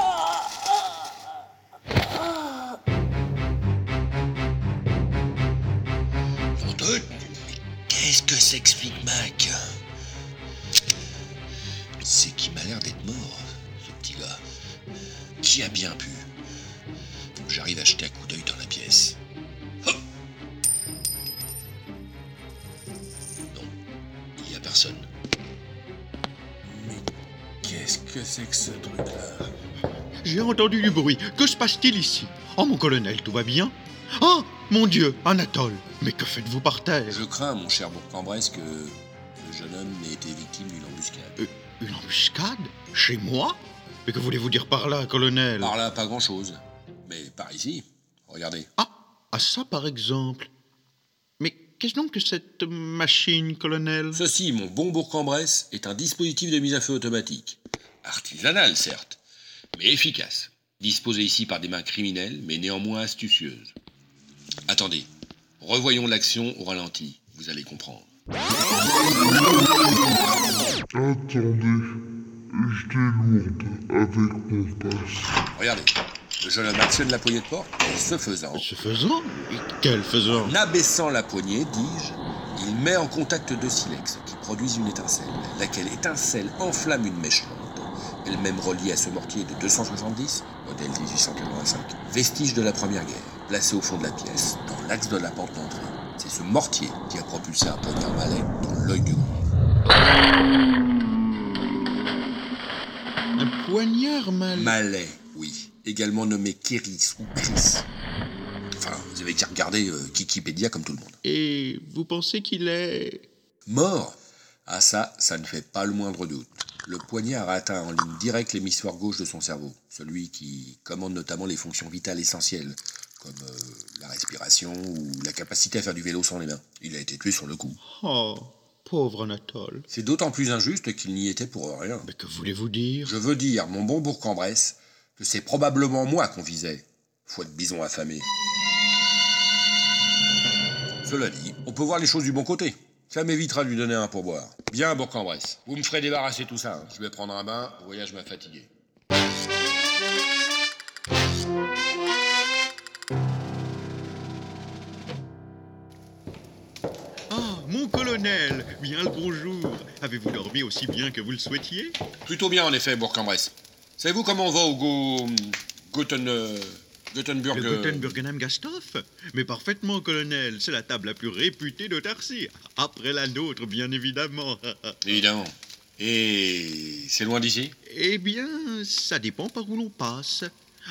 s'explique, Mac C'est qu'il m'a l'air d'être mort, ce petit gars. Qui a bien pu j'arrive à jeter un coup d'œil dans la pièce. Hop non, il n'y a personne. Qu'est-ce que c'est que ce truc-là? J'ai entendu du bruit. Que se passe-t-il ici? Oh, mon colonel, tout va bien? Oh, mon Dieu, Anatole Mais que faites-vous par terre? Je crains, mon cher Bourg-en-Bresse, que le jeune homme n'ait été victime d'une embuscade. Euh, une embuscade? Chez moi? Mais que voulez-vous dire par là, colonel? Par là, pas grand-chose. Mais par ici, regardez. Ah, à ça par exemple. Mais qu'est-ce donc que cette machine, colonel? Ceci, mon bon Bourg-en-Bresse, est un dispositif de mise à feu automatique. Artisanal, certes, mais efficace. Disposé ici par des mains criminelles, mais néanmoins astucieuses. Attendez, revoyons l'action au ralenti, vous allez comprendre. Attendez, je délourde avec mon passe. Regardez, le jeune homme actionne la poignée de porte, et ce faisant... Ce faisant Et quel faisant En abaissant la poignée, dis-je, il met en contact deux silex qui produisent une étincelle. Laquelle étincelle enflamme une mèche lente, elle-même reliée à ce mortier de 270, modèle 1885, vestige de la Première Guerre, placé au fond de la pièce, dans l'axe de la porte d'entrée. C'est ce mortier qui a propulsé un poignard malais dans l'œil du groupe. Un poignard malais Malais, oui. Également nommé Kéris ou Chris. Enfin, vous avez qu'à regarder euh, Wikipédia comme tout le monde. Et vous pensez qu'il est... Mort? Ah ça, ça ne fait pas le moindre doute. Le poignard a atteint en ligne directe l'hémisphère gauche de son cerveau, celui qui commande notamment les fonctions vitales essentielles, comme euh, la respiration ou la capacité à faire du vélo sans les mains. Il a été tué sur le coup. Oh, pauvre Anatole. C'est d'autant plus injuste qu'il n'y était pour rien. Mais que voulez-vous dire? Je veux dire, mon bon Bourg-en-Bresse, que c'est probablement moi qu'on visait. Foi de bison affamé. Cela dit, on peut voir les choses du bon côté. Ça m'évitera de lui donner un pourboire. Bien, Bourg-en-Bresse. Vous me ferez débarrasser tout ça. hein. Je vais prendre un bain, le voyage m'a fatigué. Colonel Bien le bonjour Avez-vous dormi aussi bien que vous le souhaitiez? Plutôt bien, en effet, Bourg-en-Bresse. Savez-vous comment on va au Go... Goten... euh, Göteborg... Le euh, Göttenburgenheim Gasthof Mais parfaitement, colonel. C'est la table la plus réputée de Tarsi. Après la nôtre, bien évidemment. Évidemment. Et c'est loin d'ici? Eh bien, ça dépend par où l'on passe.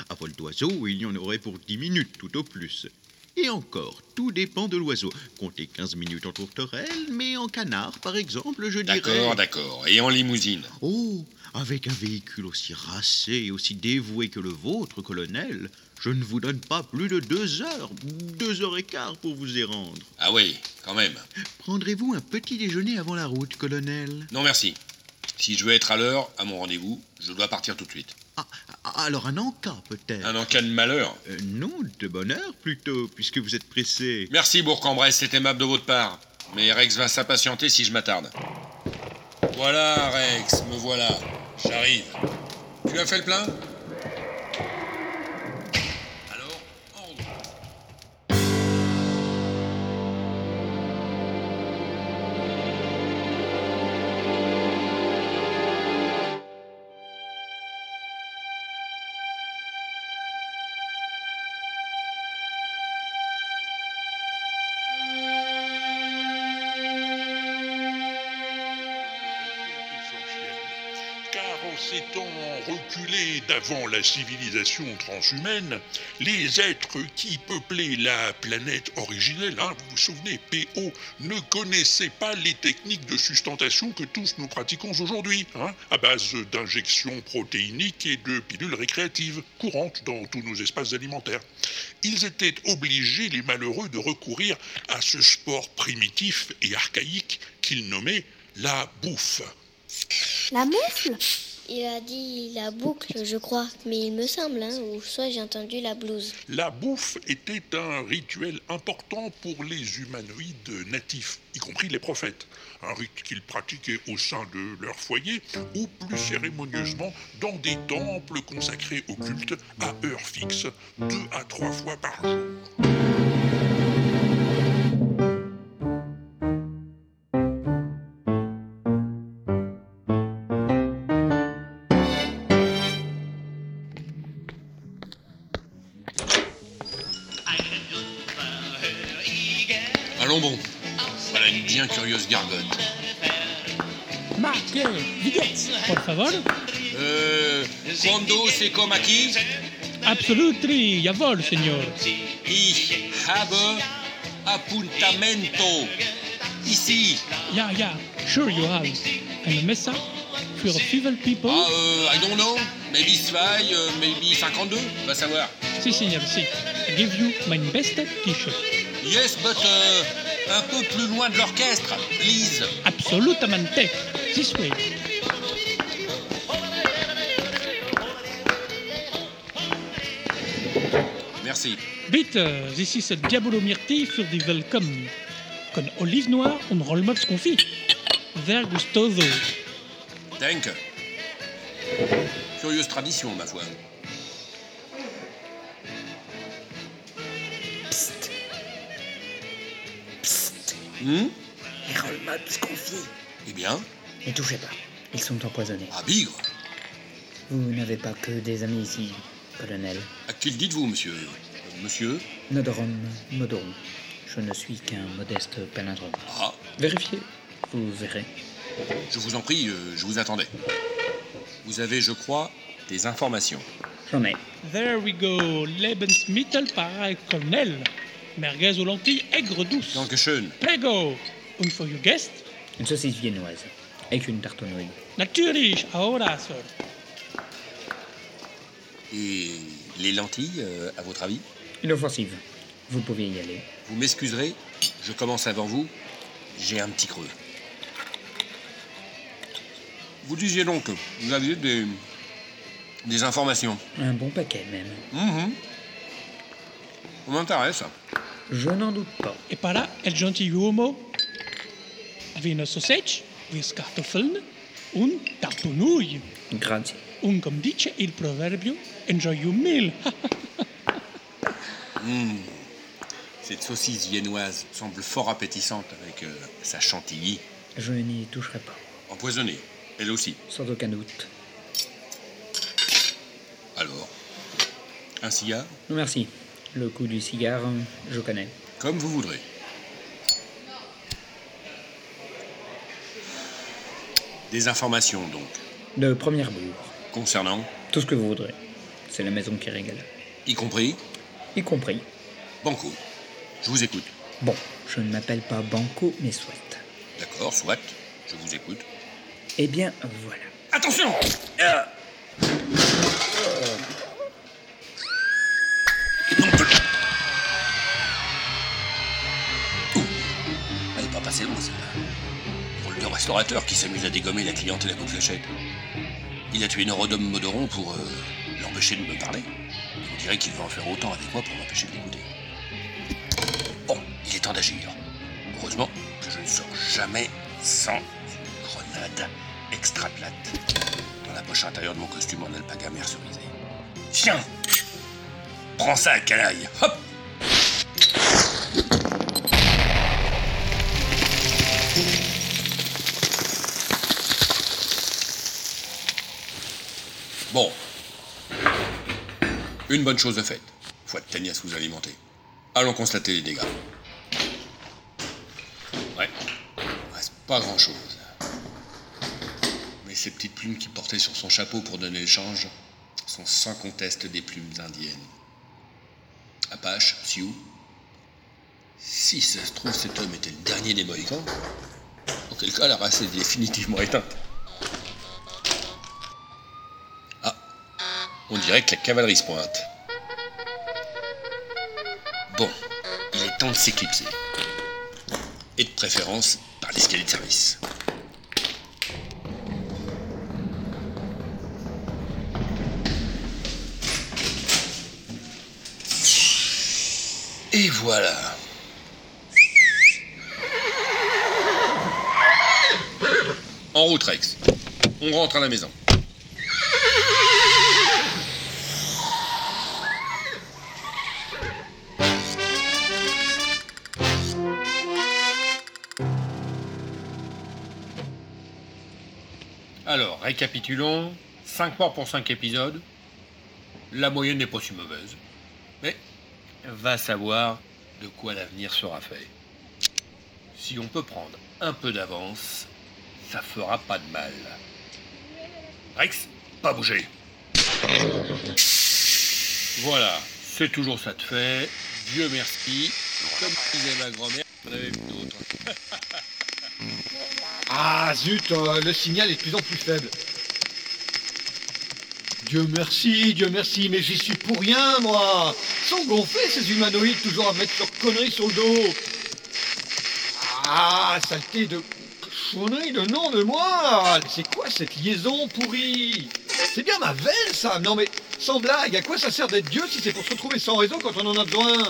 À vol d'oiseau, il y en aurait pour 10 minutes tout au plus. Et encore, tout dépend de l'oiseau. Comptez 15 minutes en tourterelle, mais en canard, par exemple, je dirais... D'accord, d'accord. Et en limousine? Oh, avec un véhicule aussi racé et aussi dévoué que le vôtre, colonel, je ne vous donne pas plus de deux heures, deux heures et quart pour vous y rendre. Ah oui, quand même. Prendrez-vous un petit déjeuner avant la route, colonel? Non, merci. Si je veux être à l'heure, à mon rendez-vous, je dois partir tout de suite. Ah, Alors un encas, peut-être Un encas de malheur Euh, Non, de bonheur plutôt, puisque vous êtes pressé. Merci Bourg-en-Bresse, c'est aimable de votre part. Mais Rex va s'impatienter si je m'attarde. Voilà, Rex, me voilà. J'arrive. Tu as fait le plein? D'avant la civilisation transhumaine, les êtres qui peuplaient la planète originelle, hein, vous vous souvenez, PO, ne connaissaient pas les techniques de sustentation que tous nous pratiquons aujourd'hui, hein, à base d'injections protéiniques et de pilules récréatives, courantes dans tous nos espaces alimentaires. Ils étaient obligés, les malheureux, de recourir à ce sport primitif et archaïque qu'ils nommaient la bouffe. La moufle? Il a dit la boucle, je crois, mais il me semble, hein, ou soit j'ai entendu la blouse. La bouffe était un rituel important pour les humanoïdes natifs, y compris les prophètes. Un rite qu'ils pratiquaient au sein de leur foyer ou plus cérémonieusement dans des temples consacrés au culte à heure fixe, deux à trois fois par jour. Favor. Euh. Quando c'est comme aquí Absolutely, jawohl, señor. Ich habe appuntamento. Ici. Ja, ja. Sure you have. And a message for evil people? Ah, euh, I don't know. Maybe Zwei, euh, maybe 52. Va savoir. Si, signor, si. I give you my best t-shirt. Yes, but euh, un peu plus loin de l'orchestre, please. Absolutamente. This way. Merci. Bitte, this is a Diabolo Myrti für die Welcome. Con olive noire und Rollmops confit. Sehr gustoso. Danke. Curieuse tradition, ma foi. Hmm? Les rollmops confits. Eh bien? Ne touchez pas, ils sont empoisonnés. Ah, bigre Vous n'avez pas que des amis ici, colonel. À qui le dites-vous, monsieur? Monsieur? Nodorum Nodorum. Je ne suis qu'un modeste palindrome. Ah, Vérifiez, vous verrez. je vous en prie, euh, je vous attendais. Vous avez, je crois, des informations. J'en ai. There we go. Lebensmittel para Colonel. Merguez aux lentilles aigre douce. Dankeschön. Prego. Und for your guest? Une saucisse viennoise, avec une tarte aux nouilles. Natürlich, ahora, sir. Et les lentilles, euh, à votre avis? Inoffensive. Vous pouvez y aller. Vous m'excuserez, je commence avant vous. J'ai un petit creux. Vous disiez donc que vous aviez des, des informations. Un bon paquet même. Mhm. Ça m'intéresse. Je n'en doute pas. E para el gentiluomo? Wiener Sausage, with Kartoffeln und Tartunouille. Grazie. Un comme dice il proverbio, enjoy your meal. Hmm. Cette saucisse viennoise semble fort appétissante avec euh, sa chantilly. Je n'y toucherai pas. Empoisonnée, elle aussi. Sans aucun doute. Alors Un cigare? Non, merci. Le coup du cigare, je connais. Comme vous voudrez. Des informations donc. De première bourre. Concernant? Tout ce que vous voudrez. C'est la maison qui régale. Y compris Y compris. Banco. Je vous écoute. Bon, je ne m'appelle pas Banco, mais soit. D'accord, soit. Je vous écoute. Eh bien, voilà. Attention Elle n'est pas passée loin, celle-là? Rôle de restaurateur qui s'amuse à dégommer la clientèle à coups de fléchette. Il a tué Neurodome Modoron pour euh, de me parler. On dirait qu'il va en faire autant avec moi pour m'empêcher de l'écouter. Bon, il est temps d'agir. Heureusement que je ne sors jamais sans une grenade extra plate dans la poche intérieure de mon costume en alpaga mercerisé. Tiens Prends ça, canaille Hop Bon. Une bonne chose de faite. Faut être à vous alimenter. Allons constater les dégâts. Ouais. Il reste pas grand chose. Mais ces petites plumes qu'il portait sur son chapeau pour donner l'échange sont sans conteste des plumes indiennes. Apache, Sioux. Si ça se trouve, cet homme était le dernier des Mohicans, auquel cas la race est définitivement éteinte. On dirait que la cavalerie se pointe. Bon, il est temps de s'éclipser. Et de préférence par l'escalier de service. Et voilà. En route, Rex. On rentre à la maison. Récapitulons. 5 morts pour 5 épisodes. La moyenne n'est pas si mauvaise. Mais va savoir de quoi l'avenir sera fait. Si on peut prendre un peu d'avance, ça fera pas de mal. Rex, pas bouger. Voilà, c'est toujours ça de fait. Dieu merci. Comme disait ma grand-mère, vu d'autres. Ah zut, euh, le signal est de plus en plus faible. Dieu merci, Dieu merci, mais j'y suis pour rien, moi. Sont gonflés, ces humanoïdes, toujours à mettre leurs conneries sur le dos. Ah, saleté de chounerie de nom de moi. C'est quoi cette liaison pourrie? C'est bien ma veine, ça. Non mais, sans blague, à quoi ça sert d'être Dieu si c'est pour se retrouver sans réseau quand on en a besoin?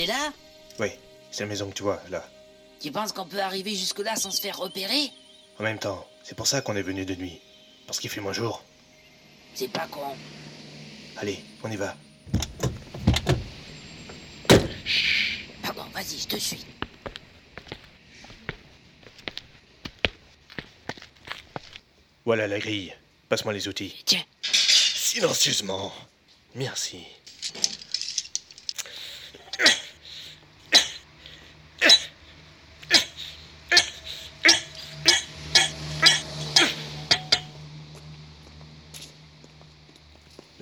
C'est là Oui, c'est la maison que tu vois, là. Tu penses qu'on peut arriver jusque-là sans se faire repérer En même temps, c'est pour ça qu'on est venu de nuit. Parce qu'il fait moins jour. C'est pas con. Allez, on y va. Ah bon, vas-y, je te suis. Voilà la grille. Passe-moi les outils. Tiens. Silencieusement. Merci.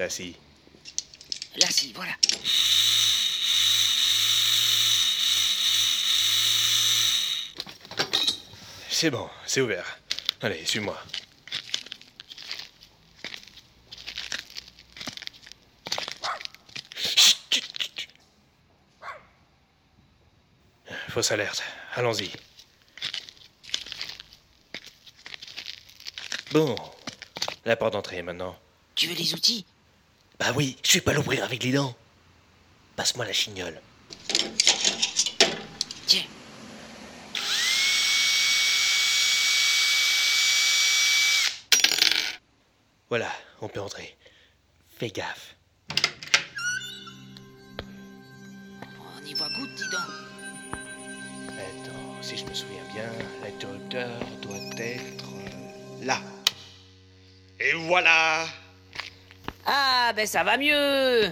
Là, si. Là, si, voilà. C'est bon, c'est ouvert. Allez, suis-moi. Fausse alerte. Allons-y. Bon. La porte d'entrée maintenant. Tu veux les outils? Bah oui, je vais pas l'ouvrir avec les dents. Passe-moi la chignole. Tiens. Voilà, on peut entrer. Fais gaffe. On y voit goutte, dis donc. Attends, si je me souviens bien, l'interrupteur doit être euh, là. Et voilà Ah, ben ça va mieux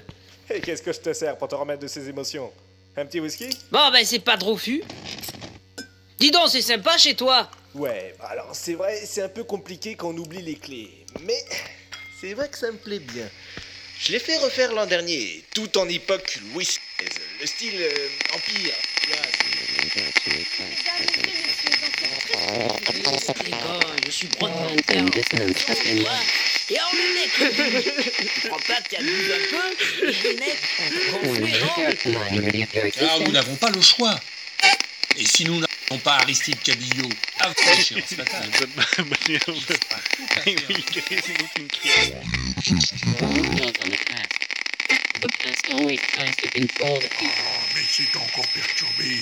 Et qu'est-ce que je te sers pour te remettre de ces émotions? Un petit whisky? Bon, ben c'est pas trop fût. Dis donc, c'est sympa chez toi Ouais, bah alors c'est vrai, c'est un peu compliqué quand on oublie les clés. Mais c'est vrai que ça me plaît bien. Je l'ai fait refaire l'an dernier, tout en époque Louis XVI, le style euh, Empire. je suis. Et en le mec, tu crois pas que bu un peu Les mecs, gonflés, Ah, nous n'avons pas le choix. Et si nous n'avons pas Aristide Cabillo avant l'échéance fatale. Oh, mais c'est encore perturbé.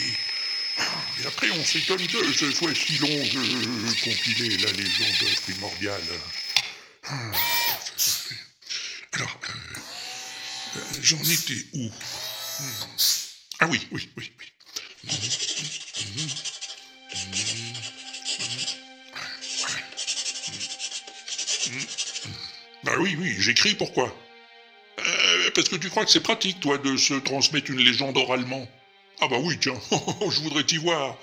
Et après, on s'étonne que ce soit si long de compiler la légende primordiale. Alors, euh, euh, j'en étais où? Ah oui, oui, oui, oui. Bah oui, oui, j'écris pourquoi? Euh, Parce que tu crois que c'est pratique, toi, de se transmettre une légende oralement Ah bah oui, tiens, je voudrais t'y voir.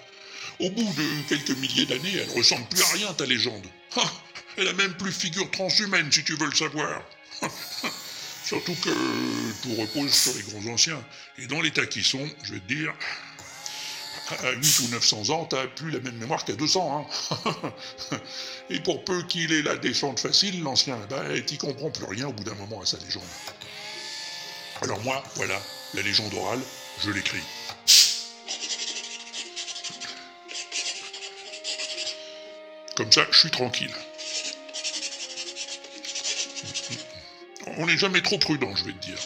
Au bout de quelques milliers d'années, elle ressemble plus à rien, ta légende. Ah, elle a même plus figure transhumaine, si tu veux le savoir. Surtout que tout repose sur les grands anciens. Et dans l'état qu'ils sont, je vais te dire, à 8 ou 900 ans, t'as plus la même mémoire qu'à 200. Hein. Et pour peu qu'il ait la descente facile, l'ancien, bah, t'y comprends plus rien au bout d'un moment à sa légende. Alors moi, voilà, la légende orale, je l'écris. Comme ça, je suis tranquille. On n'est jamais trop prudent, je vais te dire.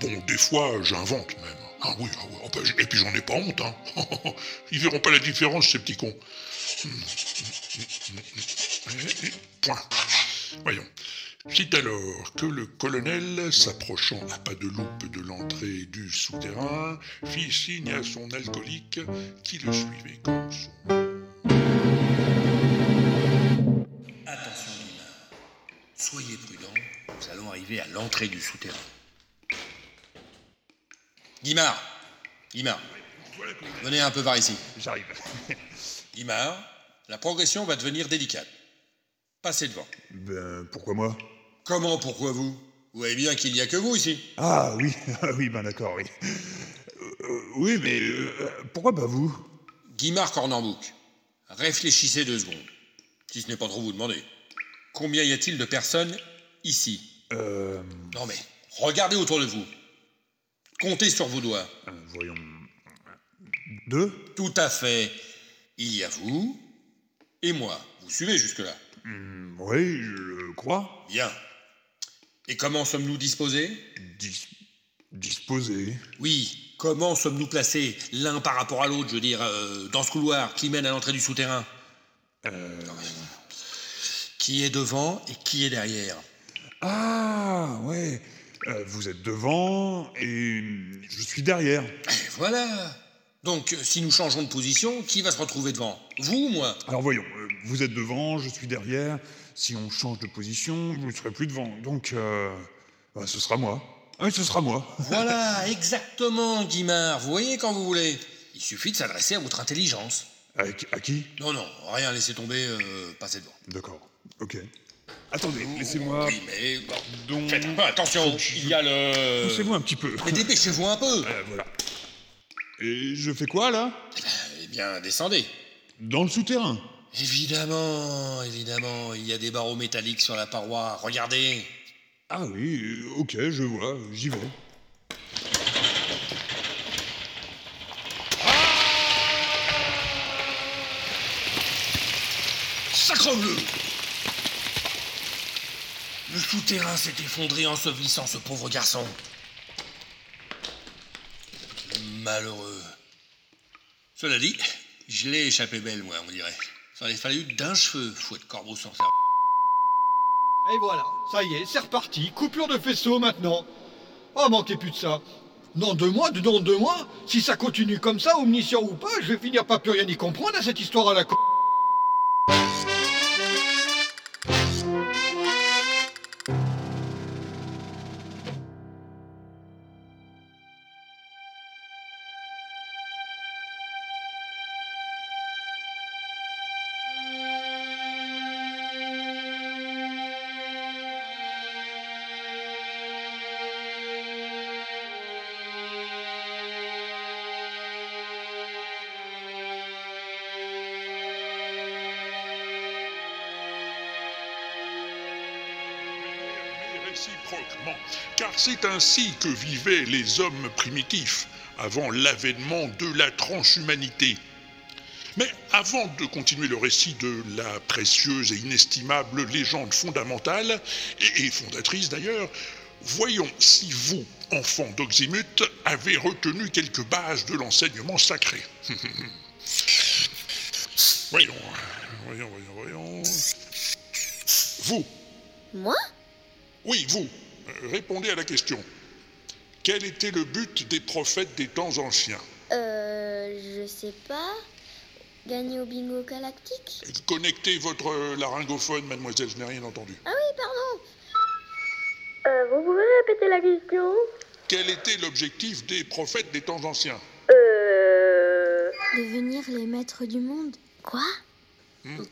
Bon, des fois, j'invente même. Ah oui, ah et puis j'en ai pas honte, hein. Ils verront pas la différence, ces petits cons. Point. Voyons. C'est alors que le colonel, s'approchant à pas de loupe de l'entrée du souterrain, fit signe à son alcoolique qui le suivait comme son. Soyez prudent, nous allons arriver à l'entrée du souterrain. Guimard Guimard Venez un peu par ici. J'arrive. Guimard, la progression va devenir délicate. Passez devant. Ben, pourquoi moi? Comment pourquoi vous? Vous voyez bien qu'il n'y a que vous ici. Ah oui, ah oui, ben d'accord, oui. Euh, oui, mais euh, pourquoi pas vous? Guimard Cornambouc, réfléchissez deux secondes. Si ce n'est pas trop vous demander. Combien y a-t-il de personnes ici Euh. Non mais, regardez autour de vous. Comptez sur vos doigts. voyons. Deux Tout à fait. Il y a vous et moi. Vous suivez jusque-là Hmm, Oui, je crois. Bien. Et comment sommes-nous disposés? Disposé. Oui, comment sommes-nous placés l'un par rapport à l'autre, je veux dire, euh, dans ce couloir qui mène à l'entrée du souterrain? Euh. Qui est devant et qui est derrière Ah, ouais. Euh, vous êtes devant et je suis derrière. Et voilà Donc, euh, si nous changeons de position, qui va se retrouver devant? Vous ou moi? Alors voyons, euh, vous êtes devant, je suis derrière. Si on change de position, vous ne serez plus devant. Donc, euh, bah, ce sera moi. Oui, ce sera moi. Voilà, exactement, Guimard. Vous voyez quand vous voulez. Il suffit de s'adresser à votre intelligence. À, qui- à qui Non, non, rien, laissez tomber, passez devant. D'accord. Ok. Attendez, laissez-moi. Oui, mais Donc, faites attention, il y a le... Poussez-moi un petit peu. Mais dépêchez-vous un peu Euh, voilà. Et je fais quoi là? Eh bien, descendez. Dans le souterrain. Évidemment, évidemment, il y a des barreaux métalliques sur la paroi. Regardez. Ah oui, ok, je vois, j'y vais. Sacre-bleu Le souterrain s'est effondré ensevelissant ce pauvre garçon. Malheureux. Cela dit, je l'ai échappé belle, moi, on dirait. Ça aurait fallu d'un cheveu, fouet de corbeau sans cerveau. Et voilà, ça y est, c'est reparti. Coupure de faisceau maintenant. Oh, manquez plus de ça. Non, deux mois, non, deux mois. Si ça continue comme ça, omniscient ou pas, je vais finir par plus rien y comprendre à cette histoire à la con. C'est ainsi que vivaient les hommes primitifs avant l'avènement de la transhumanité. Mais avant de continuer le récit de la précieuse et inestimable légende fondamentale, et, fondatrice d'ailleurs, voyons si vous, enfants d'Oxymute, avez retenu quelques bases de l'enseignement sacré. voyons, voyons, voyons, voyons. Vous, Moi? Oui, vous, répondez à la question. Quel était le but des prophètes des temps anciens? Euh, je sais pas. Gagner au bingo galactique? Connectez votre euh, laryngophone, mademoiselle, je n'ai rien entendu. Ah oui, pardon. Euh, vous pouvez répéter la question? Quel était l'objectif des prophètes des temps anciens? Euh... Devenir les maîtres du monde. Quoi?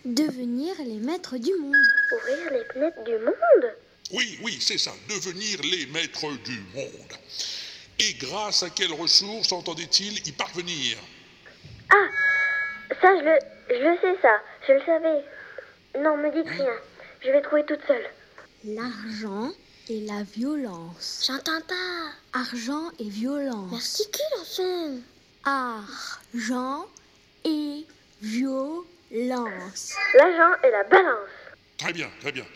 Devenir les maîtres du monde. Ouvrir les fenêtres du monde? Oui, oui, c'est ça, devenir les maîtres du monde. Et grâce à quelles ressources entendaient-ils y parvenir? Ah Ça, je le, je le sais, ça. Je le savais. Non, me dites rien. Je vais trouver toute seule. L'argent et la violence. J'entends pas. Argent et violence. M'articule enfin. Argent et violence. L'argent et la balance. Très bien, très bien.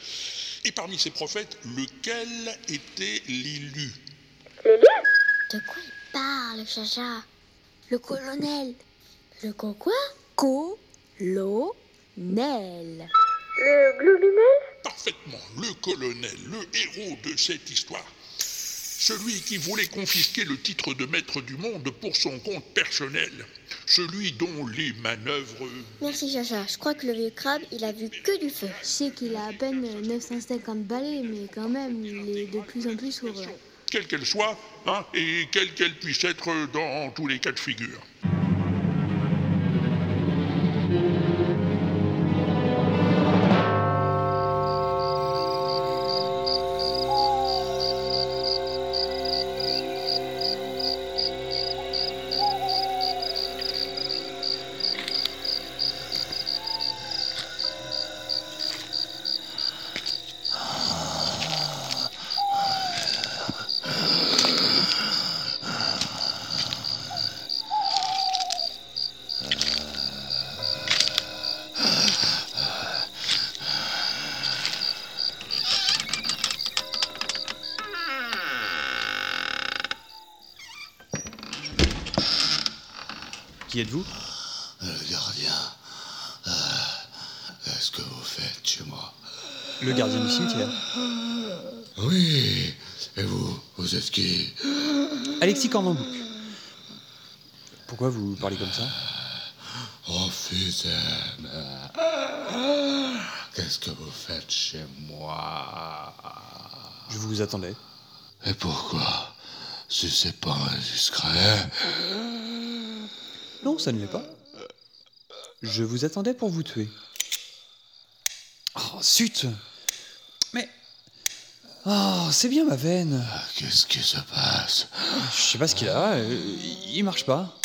Et parmi ces prophètes, lequel était l'élu? L'élu De quoi il parle, Chacha Le colonel. Le co quoi Colonel. Le globinel? Parfaitement le colonel, le héros de cette histoire. Celui qui voulait confisquer le titre de maître du monde pour son compte personnel. Celui dont les manœuvres... Merci Chacha, je crois que le vieux crabe, il a vu que du feu. Je sais qu'il a à peine 950 balais, mais quand même, il est de plus en plus sourd. Quelle qu'elle soit, hein, et quelle qu'elle puisse être dans tous les cas de figure. Pourquoi vous parlez comme ça Oh, Fusaine. Qu'est-ce que vous faites chez moi Je vous attendais. Et pourquoi Si c'est pas indiscret. Non, ça ne l'est pas. Je vous attendais pour vous tuer. Oh, zut Mais... Oh, c'est bien ma veine. Qu'est-ce qui se passe Je sais pas ce qu'il a, euh, il marche pas.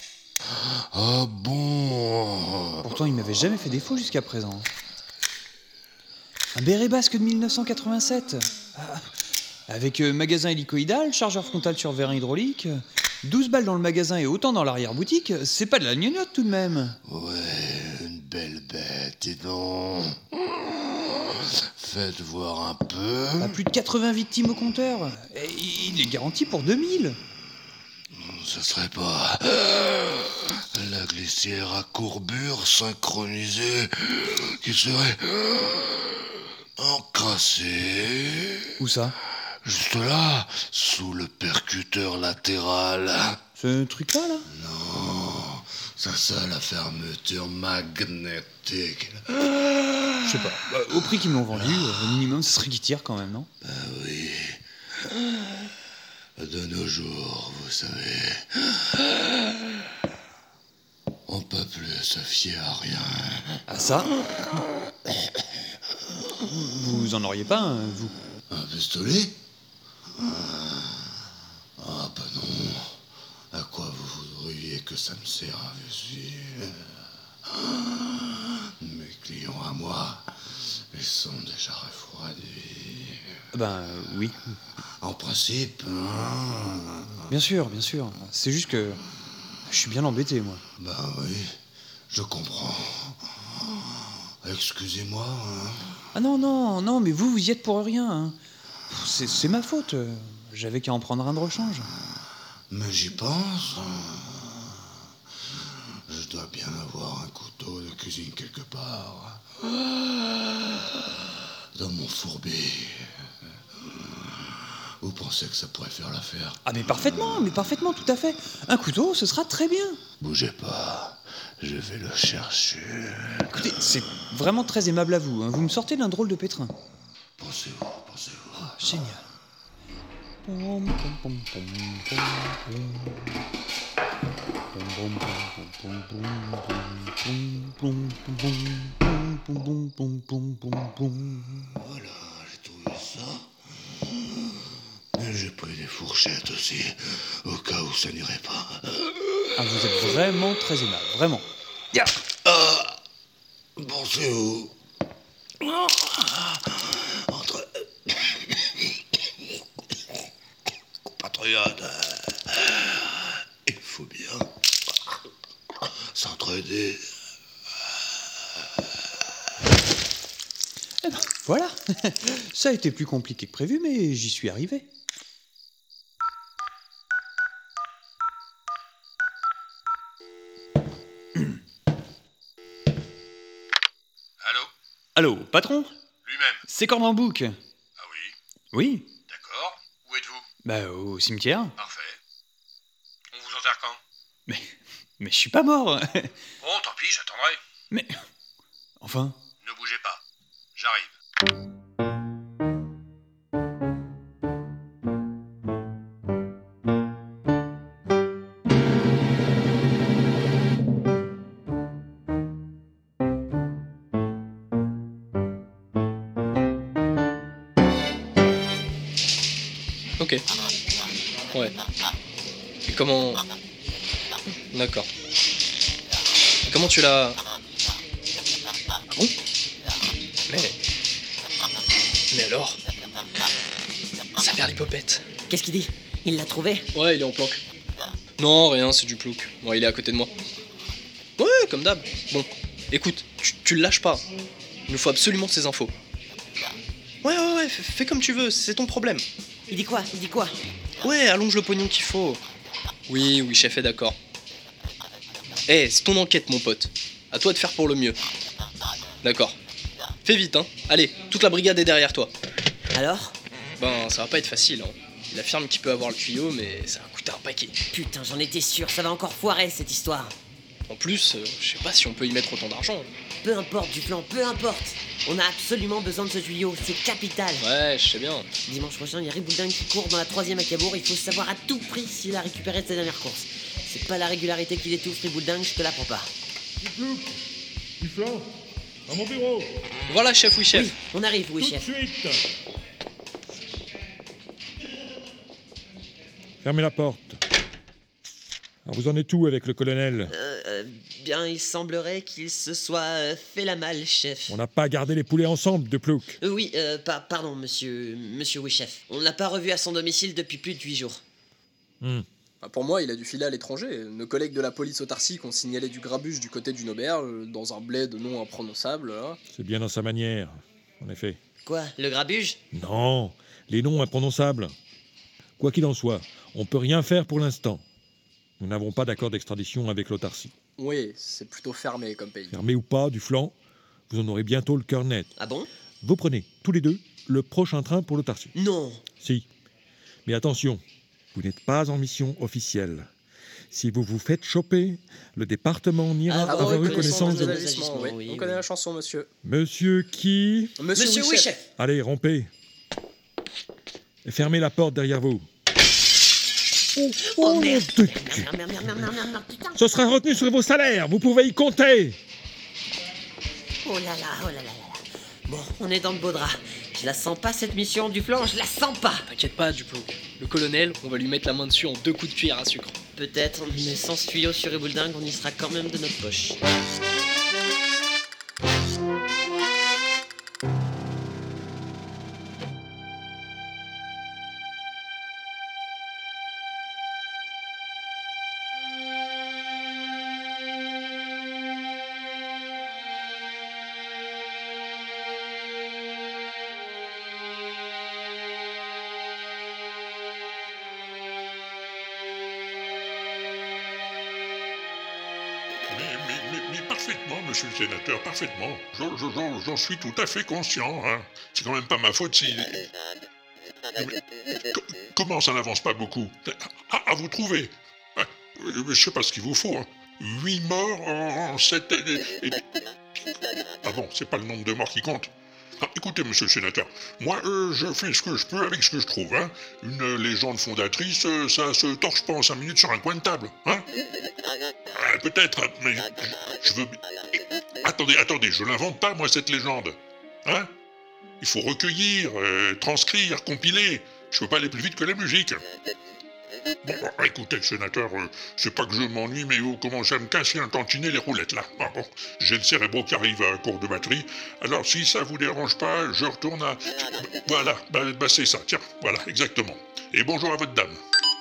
Ah bon Pourtant, il m'avait jamais fait défaut jusqu'à présent. Un béret basque de 1987. Ah, Avec euh, magasin hélicoïdal, chargeur frontal sur vérin hydraulique, 12 balles dans le magasin et autant dans l'arrière-boutique, c'est pas de la gnognotte tout de même. Ouais, une belle bête, dis donc. Faites voir un peu. Plus de 80 victimes au compteur. Et il est garanti pour 2000. Ce serait pas la glissière à courbure synchronisée qui serait encrassée. Où ça? Juste là, sous le percuteur latéral. Ce truc-là, là? Non, ça c'est la fermeture magnétique. Je sais pas. Bah, au prix qu'ils me l'ont vendu, euh, au minimum, ce serait qu'il tire quand même, non? Bah oui. De nos jours, vous savez. On peut plus se fier à rien. Ah ça? Vous en auriez pas, un, vous? Un pistolet? Ah, bah non. À quoi vous voudriez que ça me serve ici Mes clients à moi, ils sont déjà refroidis. Ben oui. En principe, hein. Bien sûr, bien sûr. C'est juste que je suis bien embêté, moi. Ben oui, je comprends. Excusez-moi. hein. Ah non, non, non, mais vous, vous y êtes pour rien. hein. C'est ma faute. J'avais qu'à en prendre un de rechange. Mais j'y pense. Je dois bien avoir un couteau de cuisine quelque part. Dans mon fourbi. Vous pensez que ça pourrait faire l'affaire Ah mais parfaitement, mais parfaitement, tout à fait. Un couteau, ce sera très bien. Bougez pas. Je vais le chercher. Écoutez, c'est vraiment très aimable à vous. hein. Vous me sortez d'un drôle de pétrin. Pensez-vous, pensez-vous. Ah, génial. Voilà, ça. Des fourchettes aussi, au cas où ça n'irait pas. Ah, vous êtes vraiment très aimable, vraiment. Ah, pensez-vous Entre compatriotes, il faut bien s'entraider. Eh ben, voilà. Ça a été plus compliqué que prévu, mais j'y suis arrivé. Allô patron Lui-même. c'est Cornambouc. Ah oui Oui, D'accord. Où êtes-vous? Bah au cimetière. Parfait. On vous enterre quand? Mais je suis pas mort. Bon, tant pis, j'attendrai. enfin, Ne bougez pas. J'arrive. Et comment. D'accord. Comment tu l'as. Ah bon Mais. Mais alors Ça perd l'hypopète. Qu'est-ce qu'il dit? Il l'a trouvé? Ouais, il est en planque. Non, rien, c'est du plouc. Bon, il est à côté de moi. Ouais, comme d'hab. Bon, écoute, tu, tu le lâches pas. Il nous faut absolument ces infos. Ouais, ouais, ouais, fais, fais comme tu veux, c'est ton problème. Il dit quoi? Il dit quoi? Ouais, allonge le pognon qu'il faut. Oui, oui, chef est d'accord. Eh, c'est ton enquête, mon pote. À toi de faire pour le mieux. D'accord. Fais vite, hein. Allez, toute la brigade est derrière toi. Alors? Ben, ça va pas être facile, hein. Il affirme qu'il peut avoir le tuyau, mais ça va coûter un paquet. Putain, j'en étais sûr, ça va encore foirer cette histoire. En plus, euh, je sais pas si on peut y mettre autant d'argent. Peu importe, Duplan, peu importe. On a absolument besoin de ce tuyau, c'est capital. Ouais, je sais bien. Dimanche prochain, il y a Ribouldin qui court dans la troisième à Cabourg. Il faut savoir à tout prix s'il a récupéré de sa dernière course. C'est pas la régularité qui l'étouffe, Ribouldin, je te l'apprends pas. À mon bureau Voilà, chef, oui, chef. Oui, on arrive, oui, Tout chef. de suite Fermez la porte. Alors vous en êtes où avec le colonel Euh, euh, bien, il semblerait qu'il se soit euh, fait la malle, chef. On n'a pas gardé les poulets ensemble, de plouc. Euh, oui, euh, pa- pardon, monsieur, monsieur, oui, chef. On ne l'a pas revu à son domicile depuis plus de huit jours. Hmm. Bah, pour moi, il a dû filer à l'étranger. Nos collègues de la police autarcique ont signalé du grabuge du côté d'une auberge, dans un bled non imprononçable. là. C'est bien dans sa manière, en effet. Quoi, le grabuge? Non, les noms imprononçables. Quoi qu'il en soit, on peut rien faire pour l'instant. Nous n'avons pas d'accord d'extradition avec l'autarcie. Oui, c'est plutôt fermé comme pays. Fermé ou pas, du flanc, vous en aurez bientôt le cœur net. Ah bon? Vous prenez, tous les deux, le prochain train pour l'autarcie. Non Si. Mais attention, vous n'êtes pas en mission officielle. Si vous vous faites choper, le département n'ira Ah, avoir oui, eu connaissance de oui. oui, On oui. connaît la chanson, monsieur. Monsieur qui? Monsieur, Monsieur, oui, chef. Allez, rompez. Et fermez la porte derrière vous. Oh merde de- Merde, merde, merde, merde, merde, merde, merde, putain Ce sera retenu sur vos salaires, vous pouvez y compter. Oh là là, oh là là là là. Bon, on est dans le beau drap. Je la sens pas cette mission du flanc, je la sens pas T'inquiète pas, Duplo. Le colonel, on va lui mettre la main dessus en deux coups de cuillère à sucre. Peut-être, mais sans ce tuyau sur Eboulding, on y sera quand même de notre poche. Le sénateur, parfaitement. J'en- suis tout à fait conscient. Hein. C'est quand même pas ma faute si. Mais co- comment ça n'avance pas beaucoup? Ah, à vous trouver Ah, Je sais pas ce qu'il vous faut. Hein. Huit morts en, sept. et- Ah bon, c'est pas le nombre de morts qui compte Ah, écoutez, monsieur le sénateur, moi, euh, je fais ce que je peux avec ce que je trouve. Hein. Une légende fondatrice, euh, ça se torche pas en cinq minutes sur un coin de table. Hein Ah, Peut-être, mais je, je veux. Attendez, attendez, je l'invente pas, moi, cette légende. Hein? Il faut recueillir, euh, transcrire, compiler. Je peux pas aller plus vite que la musique. Bon, bah, écoutez, sénateur, euh, c'est pas que je m'ennuie, mais vous commencez à me casser un tantinet les roulettes, là. Ah bon, j'ai le cérébro qui arrive à court de batterie. Alors, si ça vous dérange pas, je retourne à... Voilà, bah, bah, c'est ça, tiens, voilà, exactement. Et bonjour à votre dame.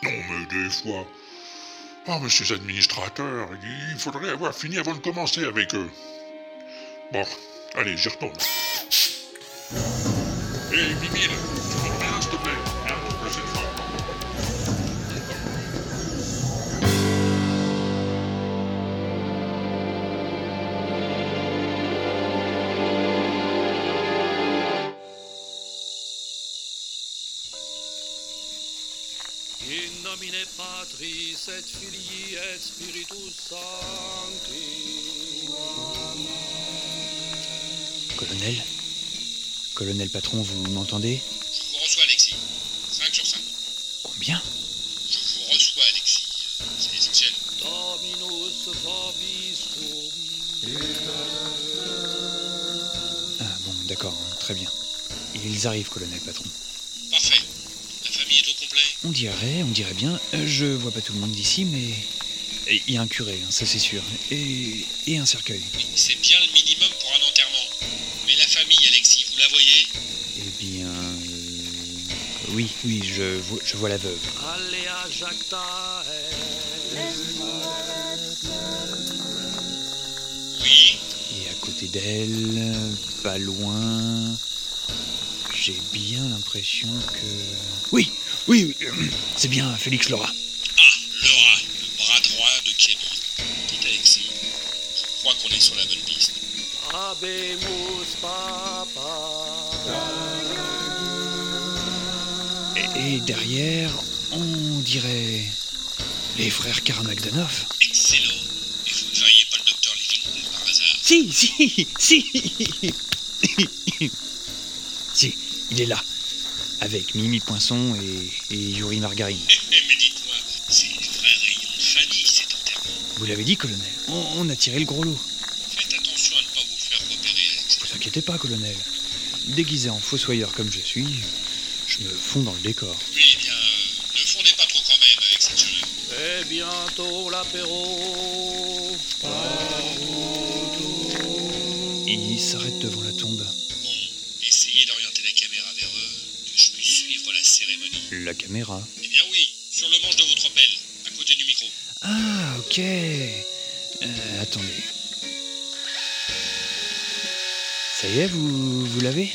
Non, mais des fois... Oh, monsieur l'administrateur, il faudrait avoir fini avant de commencer avec eux. Bon, allez, j'y retourne. Hé, hey, Bibine, tu bien, s'il te plaît Hein, pour cette fois. In nomine Patris et Filii et Spiritus Sancti. Colonel Colonel patron, vous m'entendez? Je vous reçois, Alexis. 5 sur 5. Combien? Je vous reçois, Alexis. C'est essentiel. Ah bon, d'accord, très bien. Ils arrivent, colonel patron. Parfait. La famille est au complet. On dirait, on dirait bien. Euh, Je vois pas tout le monde d'ici, mais. Il y a un curé, hein, ça c'est sûr. Et, et un cercueil. C'est bien Oui, oui, je vois, je vois la veuve. Oui. Et à côté d'elle, pas loin. J'ai bien l'impression que. Oui, oui, oui, c'est bien Félix Laura. Laura, le bras droit de Kenny. Dites Alexis, je crois qu'on est sur la bonne piste. Habemus papa. Et, et derrière, on dirait. Les frères Karamagdanov. Excellent. Et vous ne verriez pas le docteur Livingstone par hasard? Si, si, si Si, il est là. Avec Mimi Poinçon et, et Yuri Margarine. Mais dites-moi, c'est les frères et une famille, cet enterrement. Vous l'avez dit, colonel, on, on a tiré le gros lot. Faites attention à ne pas vous faire repérer. Vous inquiétez pas, colonel. Déguisé en fossoyeur comme je suis, me fonds dans le décor. Oui, eh bien, euh, ne fondez pas trop quand même avec cette chaleur. Et bientôt l'apéro. Il s'arrête devant la tombe. Essayez d'orienter la caméra vers eux, que je puisse suivre la cérémonie. La caméra. Eh bien oui, sur le manche de votre pelle, à côté du micro. Ah, ok. Euh, attendez. Ça y est, vous, vous l'avez?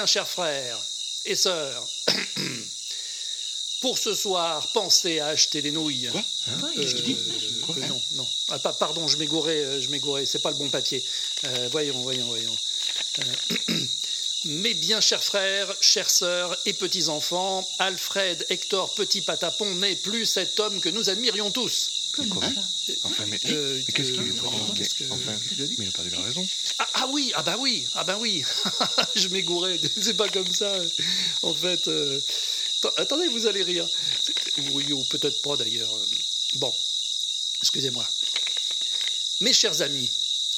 Bien chers frères et sœurs, pour ce soir, pensez à acheter des nouilles. Quoi Qu'est-ce qu'il dit Non, non. Ah, pa- pardon, je m'égourais, euh, je m'égourais, c'est pas le bon papier. Euh, voyons, voyons, voyons. Euh, Mes bien chers frères, chères sœurs et petits-enfants, Alfred Hector Petit Patapon n'est plus cet homme que nous admirions tous. Quoi Enfin, mais, Euh, mais qu'est-ce euh, qu'il voyons, qu'est-ce que- Enfin, mais il a perdu la raison. Ah, ah oui, ah bah oui, ah bah oui. je m'égourais, c'est pas comme ça. En fait, euh, atten- attendez, vous allez rire. Oui, ou peut-être pas d'ailleurs. Bon, excusez-moi. Mes chers amis,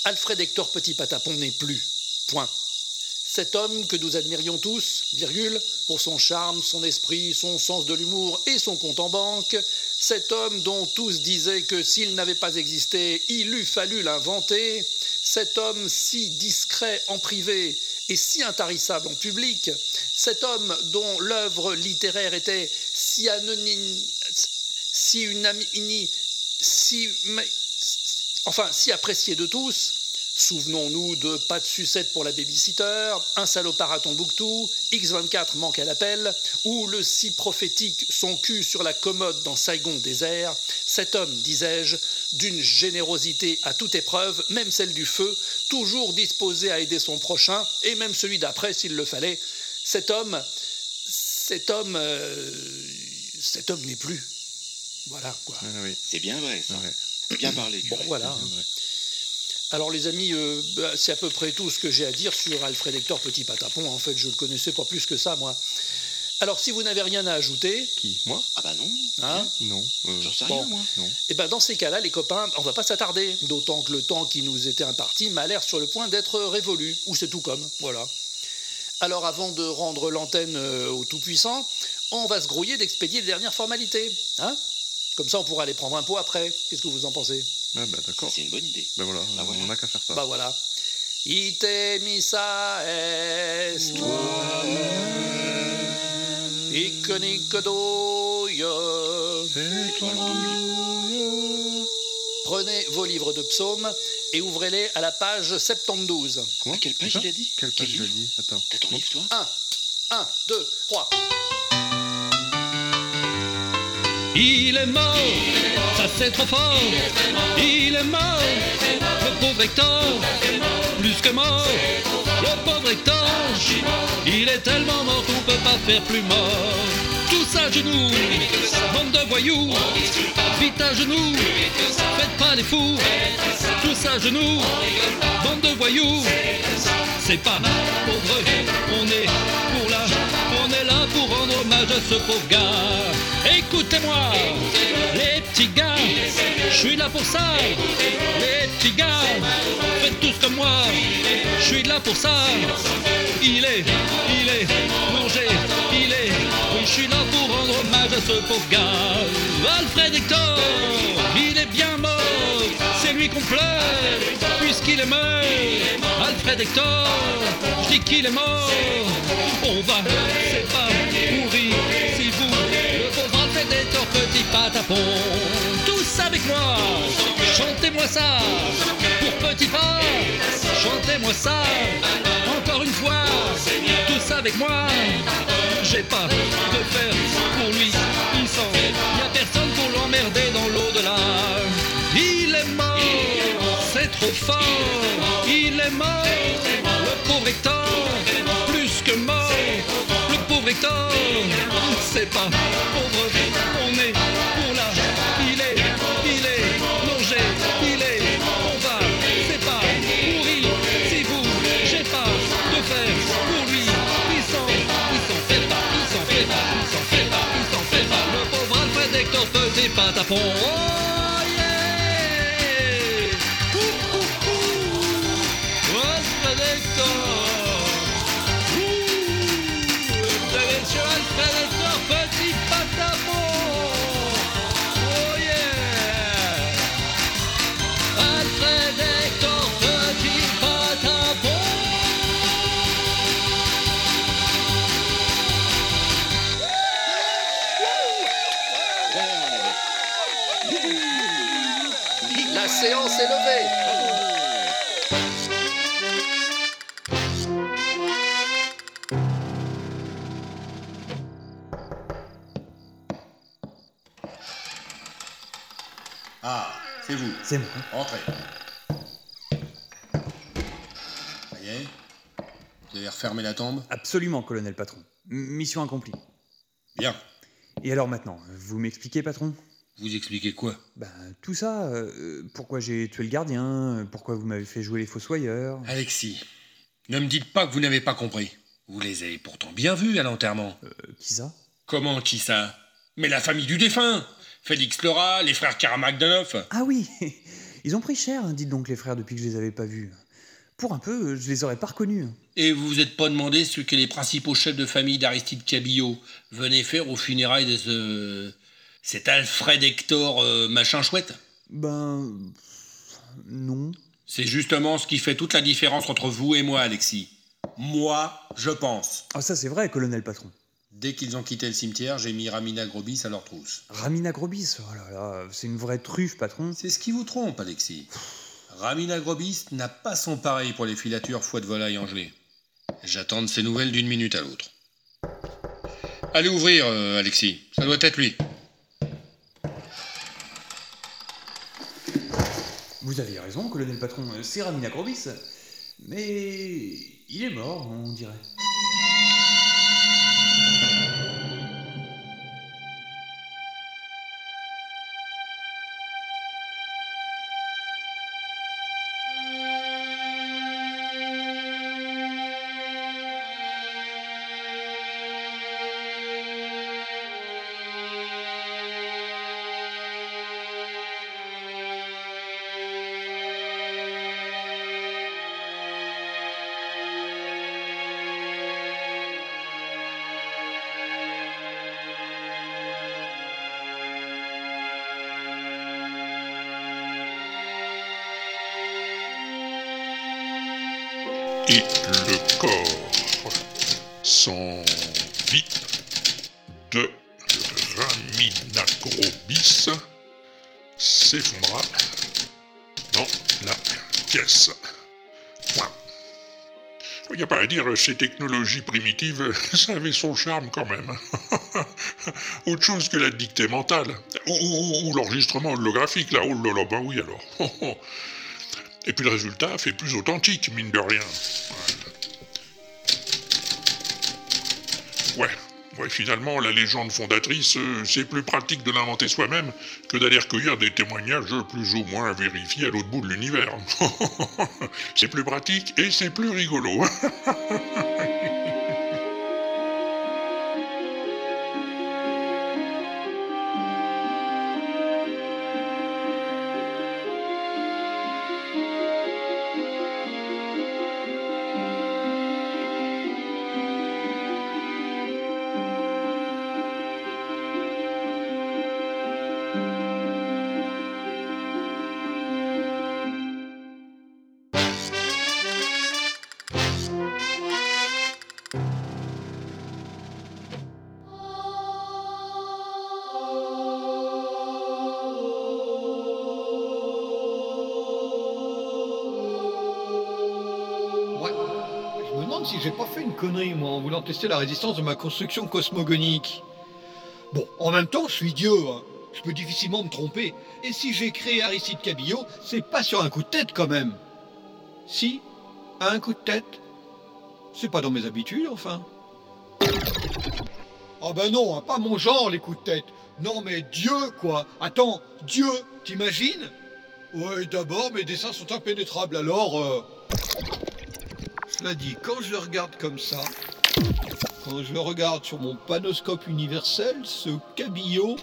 Alfred Hector Petit Patapon n'est plus. Point. Cet homme que nous admirions tous, virgule, pour son charme, son esprit, son sens de l'humour et son compte en banque, cet homme dont tous disaient que s'il n'avait pas existé, il eût fallu l'inventer, cet homme si discret en privé et si intarissable en public, cet homme dont l'œuvre littéraire était si anonyme, si si, enfin, si appréciée de tous, Souvenons-nous de Pas de sucette pour la babysitter, Un salopard à Tombouctou, X24 manque à l'appel, ou le si prophétique Son cul sur la commode dans Saigon désert. Cet homme, disais-je, d'une générosité à toute épreuve, même celle du feu, toujours disposé à aider son prochain, et même celui d'après s'il le fallait. Cet homme, cet homme, euh, cet homme n'est plus. Voilà quoi. C'est bien vrai, ça. Bien parlé. Bon, voilà. Alors les amis, euh, bah, c'est à peu près tout ce que j'ai à dire sur Alfred Hector Petit Patapon. En fait, je le connaissais pas plus que ça, moi. Alors, si vous n'avez rien à ajouter, Qui Moi? Ah bah non. hein, Non. euh, J'en sais Bon. rien, moi. Non. eh ben dans ces cas-là, les copains, on va pas s'attarder. D'autant que le temps qui nous était imparti m'a l'air sur le point d'être révolu. Ou c'est tout comme, voilà. Alors, avant de rendre l'antenne euh, au Tout-Puissant, on va se grouiller d'expédier les dernières formalités. Hein? Comme ça, on pourra aller prendre un pot après. Qu'est-ce que vous en pensez? Ah bah d'accord. C'est une bonne idée. Ben voilà, on n'a qu'à faire ça. Bah voilà. Ite missa est Iconicodoio. Prenez vos livres de psaumes et ouvrez-les à la page 72. Comment Quelle page il a dit Quelle page il a dit Attends. T'as ton livre, toi 1, 1, 2, 3. Il est mort, c'est trop fort. Il est mort, le pauvre Hector, plus que mort. Le pauvre Hector, il est tellement mort qu'on peut pas faire plus mort. Tous à genoux, bande de voyous, vite à genoux, faites pas les fous. Tous à genoux, bande de voyous, c'est pas pauvre, on est pour rendre hommage à ce pauvre gars. Écoutez-moi, les petits gars, je suis là pour ça. Les petits gars, faites tous comme moi, je suis là pour ça. Il est, il est, mangé, il est, oui, je suis là pour rendre hommage à ce pauvre gars. Alfred Hector, il est bien mort, qu'on pleure, puisqu'il est mort. Alfred Hector, je dis qu'il est mort. On va, c'est pas mourir si vous, le pauvre Alfred Hector, petit patapon. Tous avec moi, chantez-moi ça, pour petit pas, chantez-moi ça, encore une fois, tous avec moi. J'ai pas de faire fort, il est mort, le pauvre Hector, plus que mort, le pauvre Hector, c'est pas pauvre, on est pour là, il est, il est, mangé, il est, on va, c'est pas pourri, si vous, j'ai pas de faire pour lui, il s'en, il s'en fait pas, il s'en fait pas, il s'en fait pas, il s'en fait pas, le pauvre Alfred Hector petit patapon, oh c'est moi. Entrez. Ça y est Vous avez refermé la tombe Absolument, colonel patron. M- Mission accomplie. Bien. Et alors maintenant, vous m'expliquez, patron? Vous expliquez quoi? Ben, tout ça, euh, pourquoi j'ai tué le gardien, pourquoi vous m'avez fait jouer les fossoyeurs? Alexis, ne me dites pas que vous n'avez pas compris. Vous les avez pourtant bien vus à l'enterrement. Euh, qui ça? Comment qui ça? Mais la famille du défunt Félix Lerat, les frères Karamagdanov Ah oui Ils ont pris cher, hein, dites donc les frères, depuis que je les avais pas vus. Pour un peu, je les aurais pas reconnus. Et vous vous êtes pas demandé ce que les principaux chefs de famille d'Aristide Cabillaud venaient faire aux funérailles de ce... cet Alfred Hector euh, machin chouette? Ben. Non. C'est justement ce qui fait toute la différence entre vous et moi, Alexis. Moi, je pense. Ah, ça c'est vrai, colonel patron. Dès qu'ils ont quitté le cimetière, j'ai mis Ramina Grobis à leur trousse. Ramina Grobis, oh là là, c'est une vraie truffe, patron. C'est ce qui vous trompe, Alexis. Ramina Grobis n'a pas son pareil pour les filatures foie de volaille engelées. J'attends de ses nouvelles d'une minute à l'autre. Allez ouvrir, euh, Alexis. Ça doit être lui. Vous avez raison, colonel patron, c'est Ramina Grobis. Mais. il est mort, on dirait. Ces technologies primitives, ça avait son charme quand même. Autre chose que la dictée mentale. Ou, ou- l'enregistrement holographique, là. Oh là là, ben oui alors. Et puis le résultat fait plus authentique, mine de rien. Ouais. Finalement, la légende fondatrice, euh, c'est plus pratique de l'inventer soi-même que d'aller recueillir des témoignages plus ou moins vérifiés à l'autre bout de l'univers. c'est plus pratique et c'est plus rigolo. moi, en voulant tester la résistance de ma construction cosmogonique. Bon, en même temps, je suis Dieu, hein. Je peux difficilement me tromper. Et si j'ai créé Aristide Cabillo, c'est pas sur un coup de tête quand même. Si, un coup de tête. C'est pas dans mes habitudes, enfin. Ah ben non, hein, pas mon genre, les coups de tête. Non mais Dieu, quoi. Attends, Dieu, t'imagines? Ouais, d'abord, mes dessins sont impénétrables, alors... euh, Dit, quand je le regarde comme ça, quand je le regarde sur mon panoscope universel, ce cabillaud,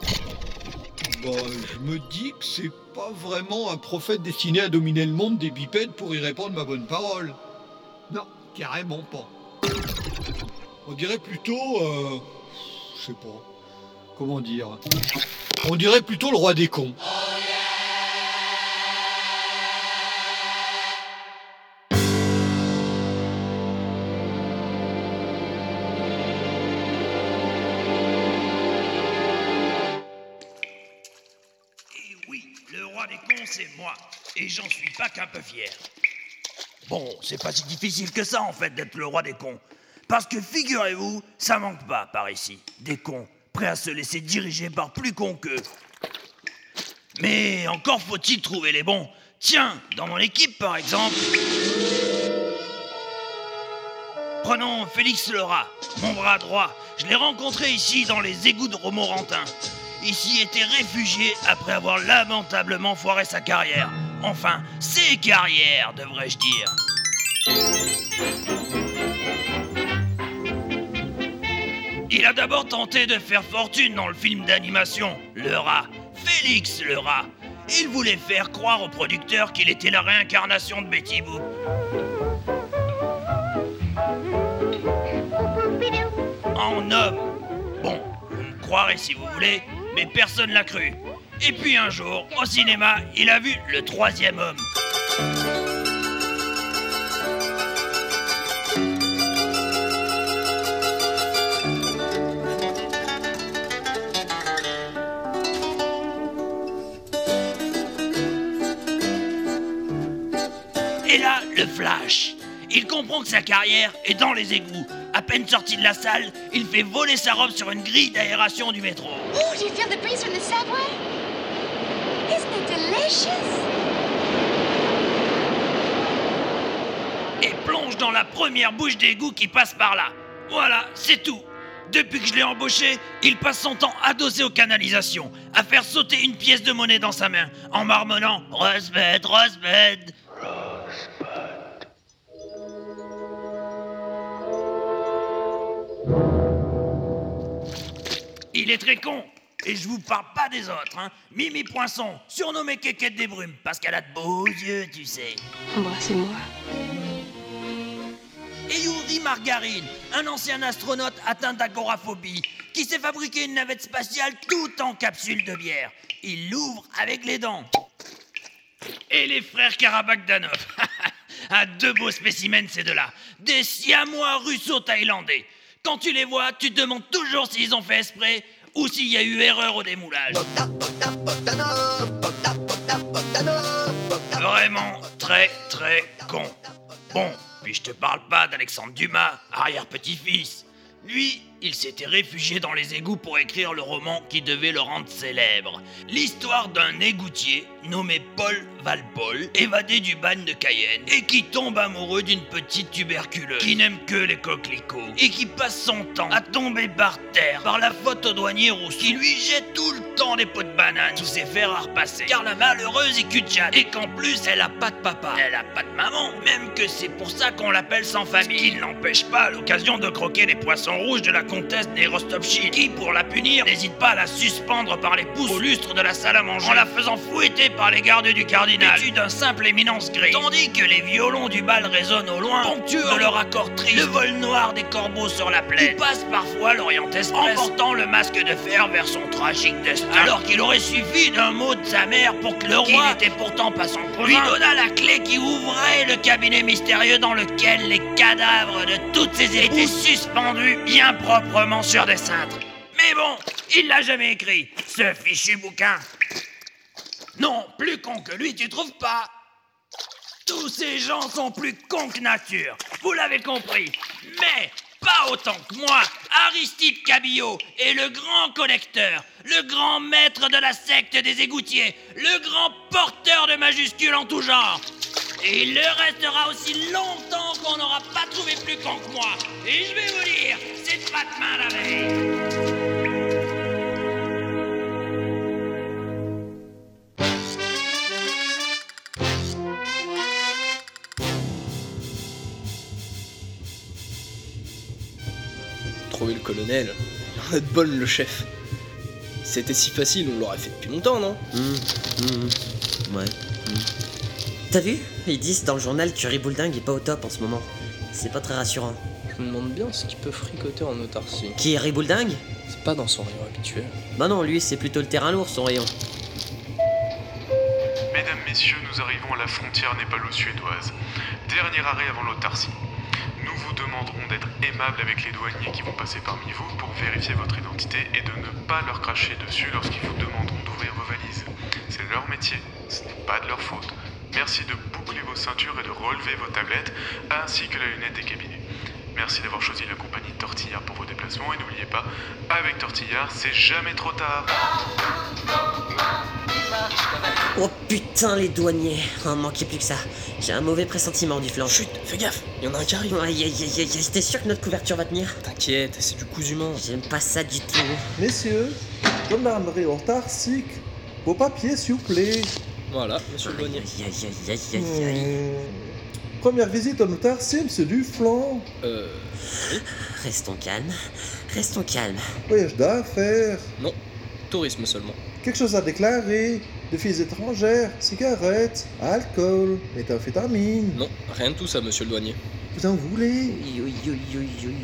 bah, je me dis que c'est pas vraiment un prophète destiné à dominer le monde des bipèdes pour y répandre ma bonne parole. Non, carrément pas. On dirait plutôt... euh, je sais pas. Comment dire On dirait plutôt le roi des cons. Oui, le roi des cons, c'est moi. Et j'en suis pas qu'un peu fier. Bon, c'est pas si difficile que ça, en fait, d'être le roi des cons. Parce que figurez-vous, ça manque pas par ici. Des cons, prêts à se laisser diriger par plus cons qu'eux. Mais encore faut-il trouver les bons. Tiens, dans mon équipe, par exemple. Prenons Félix le rat, mon bras droit. Je l'ai rencontré ici dans les égouts de Romorantin. Ici était réfugié après avoir lamentablement foiré sa carrière. Enfin, ses carrières, devrais-je dire. Il a d'abord tenté de faire fortune dans le film d'animation Le rat, Félix le rat. Il voulait faire croire au producteur qu'il était la réincarnation de Betty Boop. En homme. Bon, croirez si vous voulez, mais personne l'a cru. Et puis un jour, au cinéma, il a vu le troisième homme. Et là, le flash. Il comprend que sa carrière est dans les égouts. À peine sorti de la salle, il fait voler sa robe sur une grille d'aération du métro. Oh, do you feel the breeze from the subway? Isn't it delicious? et plonge dans la première bouche d'égout qui passe par là. Voilà, c'est tout. Depuis que je l'ai embauché, il passe son temps adossé aux canalisations, à faire sauter une pièce de monnaie dans sa main, en marmonnant Rosebud, Rosebud. Il est très con. Et je vous parle pas des autres, hein. Mimi Poinçon, surnommée Kékette des Brumes, parce qu'elle a de beaux yeux, tu sais. Embrassez-moi. Et Yuri Margarine, un ancien astronaute atteint d'agoraphobie, qui s'est fabriqué une navette spatiale tout en capsule de bière. Il l'ouvre avec les dents. Et les frères Karabakdanov. ah, deux beaux spécimens, ces deux-là. Des siamois russo-thaïlandais. Quand tu les vois, tu te demandes toujours s'ils ont fait esprit ou s'il y a eu erreur au démoulage. Vraiment très très con. Bon, Puis je te parle pas d'Alexandre Dumas, arrière-petit-fils. Lui, il s'était réfugié dans les égouts pour écrire le roman qui devait le rendre célèbre. L'histoire d'un égoutier nommé Paul Valpol, évadé du bagne de Cayenne, et qui tombe amoureux d'une petite tuberculeuse qui n'aime que les coquelicots, et qui passe son temps à tomber par terre par la faute au douanier rousse, qui lui jette tout le temps des pots de banane sous ses fers à repasser. Car la malheureuse est cul-de-jatte, et qu'en plus elle a pas de papa, elle a pas de maman, même que c'est pour ça qu'on l'appelle sans famille. Ce qui ne l'empêche pas l'occasion de croquer les poissons rouges de la comtesse des qui, pour la punir, n'hésite pas à la suspendre par les pouces au lustre de la salle à manger, en la faisant fouetter par les gardes du cardinal, vêtus d'un simple éminence grise, tandis que les violons du bal résonnent au loin, ponctueux de leur accord triste, le vol noir des corbeaux sur la plaine, où passe parfois l'Orient Express, emportant le masque de fer vers son tragique destin, alors qu'il aurait suffi d'un mot de sa mère pour que le roi, qui n'était pourtant pas son cousin, lui donna la clé qui ouvrait le cabinet mystérieux dans lequel les cadavres de toutes ses épouses étaient suspendus bien proprement sur des cintres. Mais bon, il l'a jamais écrit, ce fichu bouquin. Non, plus con que lui, tu trouves pas Tous ces gens sont plus cons que nature, vous l'avez compris. Mais pas autant que moi, Aristide Cabillot est le grand collecteur, le grand maître de la secte des égoutiers, le grand porteur de majuscules en tout genre. Et il le restera aussi longtemps qu'on n'aura pas trouvé plus con que moi. Et je vais vous dire, c'est pas demain la veille. Trouver le colonel. On a de bonne le chef. C'était si facile, on l'aurait fait depuis longtemps, non? Ouais. T'as vu Ils disent dans le journal que Riboulding est pas au top en ce moment. C'est pas très rassurant. Je me demande bien ce qu'il peut fricoter en autarcie. Qui est Riboulding C'est pas dans son rayon habituel. Bah non, lui c'est plutôt le terrain lourd son rayon. Mesdames, Messieurs, nous arrivons à la frontière népalo-suédoise. Dernier arrêt avant l'autarcie. Nous vous demanderons d'être aimables avec les douaniers qui vont passer parmi vous pour vérifier votre identité et de ne pas leur cracher dessus lorsqu'ils vous demanderont d'ouvrir vos valises. C'est leur métier, ce n'est pas de leur faute. Merci de boucler vos ceintures et de relever vos tablettes, ainsi que la lunette des cabinets. Merci d'avoir choisi la compagnie Tortillard pour vos déplacements et n'oubliez pas, avec Tortillard, c'est jamais trop tard. Oh putain les douaniers Oh manquait plus que ça. J'ai un mauvais pressentiment du flanc. Chut, fais gaffe, il y en a un qui arrive. Aïe aïe aïe aïe, t'es sûr que notre couverture va tenir? T'inquiète, c'est du cousu humain. J'aime pas ça du tout. Messieurs, gendarmerie autarcique, vos papiers s'il vous plaît. Voilà, monsieur le douanier. Aïe aïe aïe aïe aïe aïe. Hmm. Première visite en autarcie, monsieur Duflan. Euh. Restons calmes. Restons calmes. Voyage d'affaires. Non, tourisme seulement. Quelque chose à déclarer De filles étrangères, cigarettes, alcool, méthamphétamine. Non, rien de tout ça, monsieur le douanier. Vous en voulez?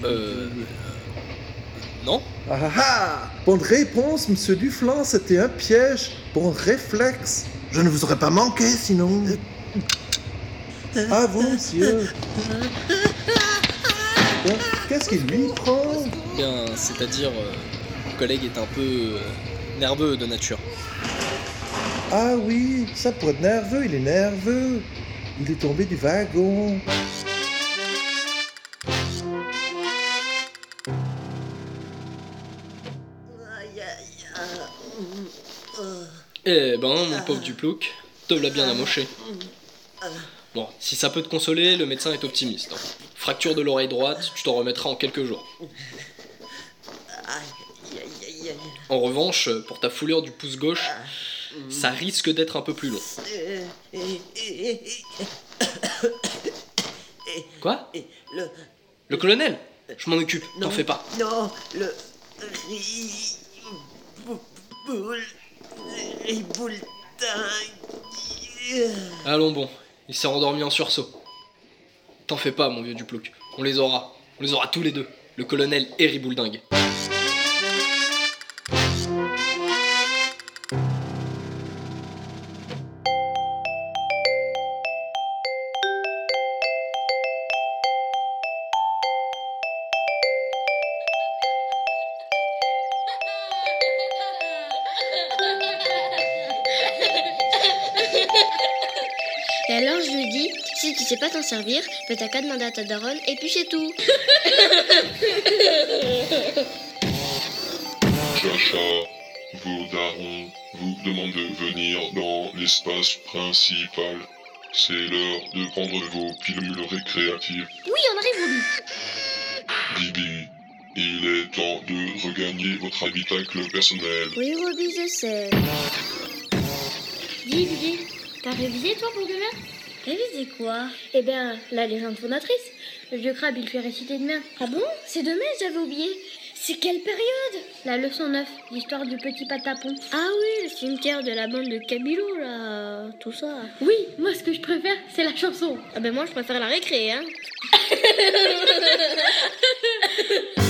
Euh. Non Ah ah ah Bonne réponse, monsieur Duflan, c'était un piège. Bon réflexe. Je ne vous aurais pas manqué sinon. À vous, monsieur. Bon, Qu'est-ce qu'il lui prend Bien, c'est-à-dire. euh, mon collègue est un peu. euh, nerveux de nature. Ah oui, ça pour être nerveux, il est nerveux. Il est tombé du wagon. Eh ben, mon pauvre Duplouc, te l'a bien amoché. Bon, si ça peut te consoler, le médecin est optimiste. hein. Fracture de l'oreille droite, tu t'en remettras en quelques jours. En revanche, pour ta foulure du pouce gauche, ça risque d'être un peu plus long. Quoi Le. Le colonel Je m'en occupe, t'en fais pas. Non, le. Allons bon, il s'est endormi en sursaut. T'en fais pas, mon vieux Duplouc. On les aura. On les aura tous les deux. Le colonel et Riboulding. Et alors je lui dis, Si tu sais pas t'en servir, bah t'as qu'à demander à ta daronne et puis c'est tout. Chacha, vos darons vous demandent de venir dans l'espace principal. C'est l'heure de prendre vos pilules récréatives. Oui, on arrive, Ruby. Bibi, il est temps de regagner votre habitacle personnel. Oui, Ruby, je sais. Bibi, t'as révisé toi pour demain? Révisé quoi? Eh bien, la légende fondatrice. Le vieux crabe, il fait réciter demain. Ah bon? C'est demain, j'avais oublié. C'est quelle période? La leçon 9, l'histoire du petit patapon. Ah oui, le cimetière de la bande de Kabilo, là, tout ça. Oui, moi ce que je préfère, c'est la chanson. Ah ben moi je préfère la récré, hein.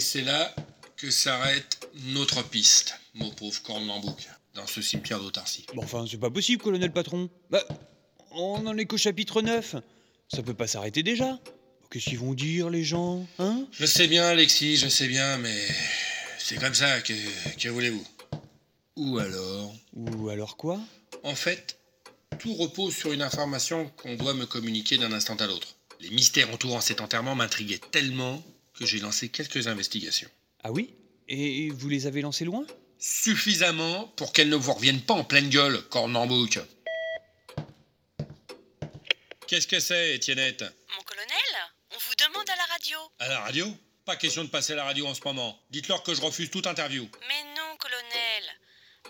Et c'est là que s'arrête notre piste, mon pauvre cornambouc, dans ce cimetière d'Autarcie. Bon, enfin, c'est pas possible, colonel patron. Bah, on en est qu'au chapitre 9. Ça peut pas s'arrêter déjà. Qu'est-ce qu'ils vont dire, les gens Hein? Je sais bien, Alexis, je sais bien, mais c'est comme ça, que, que voulez-vous Ou alors Ou alors quoi? En fait, tout repose sur une information qu'on doit me communiquer d'un instant à l'autre. Les mystères entourant cet enterrement m'intriguaient tellement que j'ai lancé quelques investigations. Ah oui? Et vous les avez lancés loin? Suffisamment pour qu'elles ne vous reviennent pas en pleine gueule, cornambouc. Qu'est-ce que c'est, Étiennette? Mon colonel, on vous demande à la radio. À la radio? Pas question de passer à la radio en ce moment. Dites-leur que je refuse toute interview. Mais non, colonel.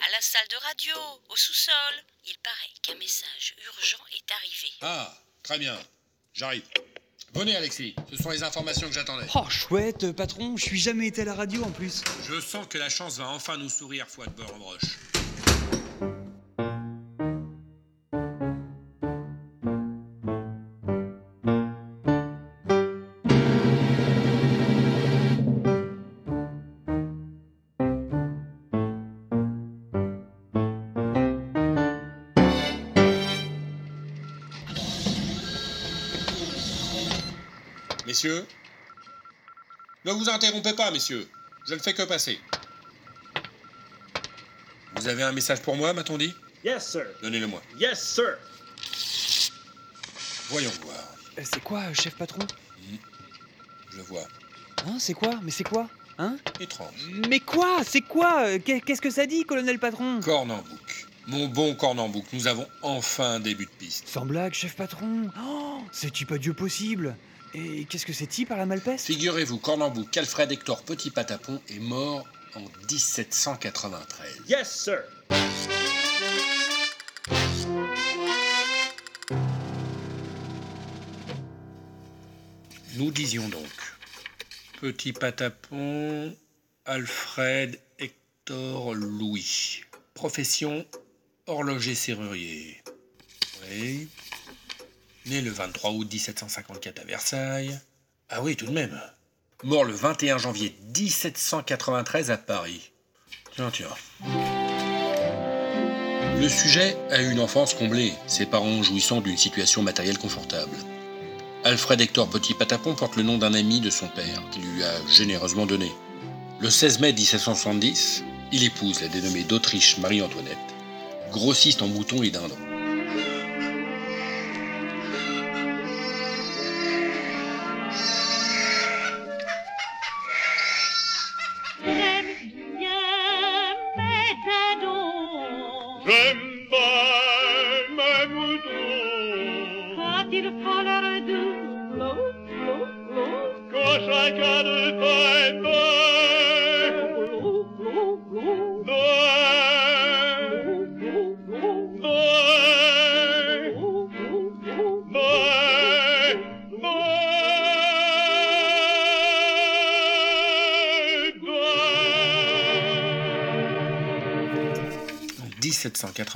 À la salle de radio, au sous-sol. Il paraît qu'un message urgent est arrivé. Ah, très bien. J'arrive. Venez, Alexis. Ce sont les informations que j'attendais. Oh, chouette, patron, je suis jamais été à la radio en plus. Je sens que la chance va enfin nous sourire, foi de Messieurs Ne vous interrompez pas, messieurs. Je ne fais que passer. Vous avez un message pour moi, m'a-t-on dit? Yes, sir. Donnez-le-moi. Yes, sir. Voyons voir. Euh, C'est quoi, euh, chef patron? Je vois. Hein, c'est quoi? Mais c'est quoi? Hein? Étrange. Mais quoi? C'est quoi Euh, qu'est- Qu'est-ce que ça dit, colonel patron? Cornambouc. Mon bon Cornambouc, nous avons enfin un début de piste. Sans blague, chef patron Oh C'est-tu pas Dieu possible Et qu'est-ce que c'est-il par la malpeste? Figurez-vous qu'Ornambouc Alfred Hector Petit Patapon est mort en 1793. Yes, sir. Nous disions donc Petit Patapon, Alfred Hector Louis. Profession horloger serrurier. Oui. Né le 23 août 1754 à Versailles. Ah oui, tout de même. Mort le 21 janvier 1793 à Paris. Tiens, tiens. Le sujet a eu une enfance comblée, ses parents jouissant d'une situation matérielle confortable. Alfred Hector Petit Patapon porte le nom d'un ami de son père, qui lui a généreusement donné. Le 16 mai 1770, il épouse la dénommée d'Autriche Marie-Antoinette, grossiste en moutons et dindons.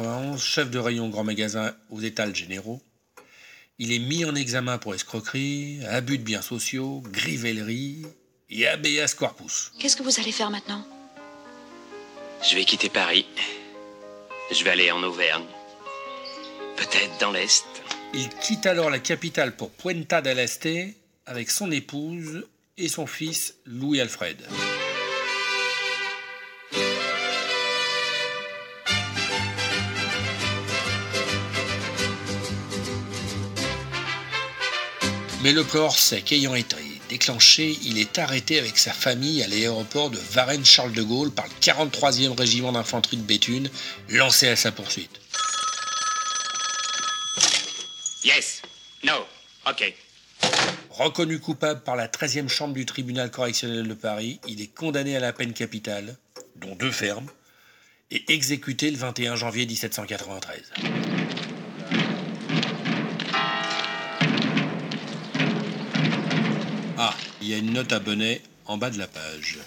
1791, chef de rayon grand magasin aux étals généraux, il est mis en examen pour escroquerie, abus de biens sociaux, grivellerie et habeas corpus. Qu'est-ce que vous allez faire maintenant? Je vais quitter Paris. Je vais aller en Auvergne. Peut-être dans l'Est. Il quitte alors la capitale pour Puenta del Este avec son épouse et son fils Louis-Alfred. Mais le plan hors sec ayant été déclenché, il est arrêté avec sa famille à l'aéroport de Varennes-Charles de Gaulle par le 43e régiment d'infanterie de Béthune, lancé à sa poursuite. Yes. No. OK. Reconnu coupable par la 13e chambre du tribunal correctionnel de Paris, il est condamné à la peine capitale, dont deux fermes, et exécuté le 21 janvier 1793. Il y a une note à bonnet en bas de la page.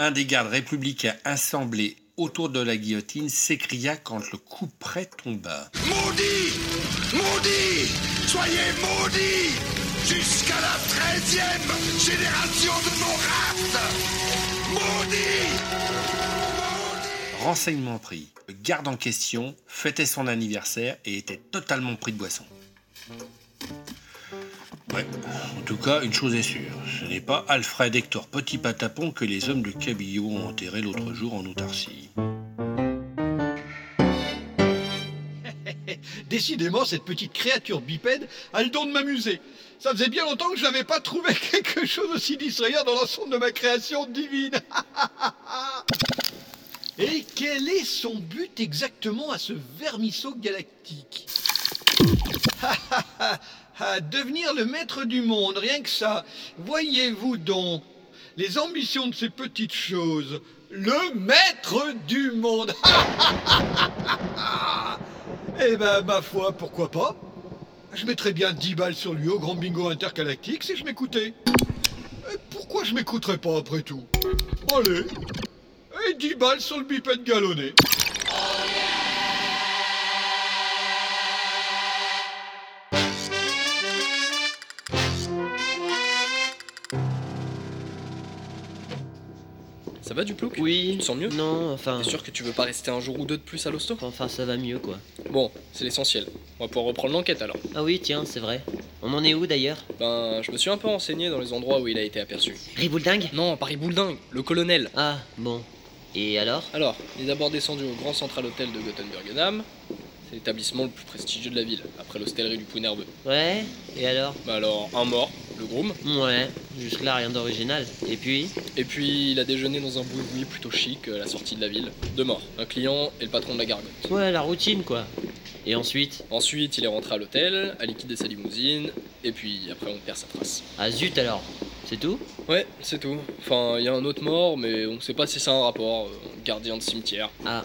Un des gardes républicains assemblés autour de la guillotine s'écria quand le coup près tomba. Maudit Maudit Soyez maudits Jusqu'à la treizième génération de mon race Maudit Renseignement pris, le garde en question fêtait son anniversaire et était totalement pris de boisson. Ouais, en tout cas, une chose est sûre, ce n'est pas Alfred Hector Petit Patapon que les hommes de Cabillaud ont enterré l'autre jour en autarcie. Décidément, cette petite créature bipède a le don de m'amuser. Ça faisait bien longtemps que je n'avais pas trouvé quelque chose aussi distrayant dans l'ensemble de ma création divine. Et quel est son but exactement à ce vermisseau galactique? À devenir le maître du monde, rien que ça. Voyez-vous donc les ambitions de ces petites choses? Le maître du monde. Eh ben, ma foi, pourquoi pas? Je mettrais bien 10 balles sur lui au grand bingo intergalactique si je m'écoutais. Pourquoi je m'écouterais pas après tout? Allez Et 10 balles sur le bipède galonné. Ça va du plouc Oui. Tu te sens mieux? Non, enfin. T'es sûr que tu veux pas rester un jour ou deux de plus à l'hosto? Enfin, ça va mieux, quoi. Bon, c'est l'essentiel. On va pouvoir reprendre l'enquête alors. Ah oui, tiens, c'est vrai. On en est où d'ailleurs? Ben, je me suis un peu renseigné dans les endroits où il a été aperçu. Ribouldingue? Non, pas Ribouldingue, le colonel. Ah, bon. Et alors? Alors, il est d'abord descendu au Grand Central Hotel de Gothenburgenham. C'est l'établissement le plus prestigieux de la ville, après l'hostellerie du Puy Nerveux. Ouais, et alors? Bah alors, un mort, le groom. Ouais, jusque-là, rien d'original. Et puis Et puis, il a déjeuné dans un boui plutôt chic à la sortie de la ville. Deux morts, un client et le patron de la gargote. Ouais, la routine, quoi. Et ensuite Ensuite, il est rentré à l'hôtel, a liquidé sa limousine, et puis après, on perd sa trace. Ah zut alors C'est tout? Ouais, c'est tout. Enfin, il y a un autre mort, mais on sait pas si c'est un rapport. euh, gardien de cimetière. Ah.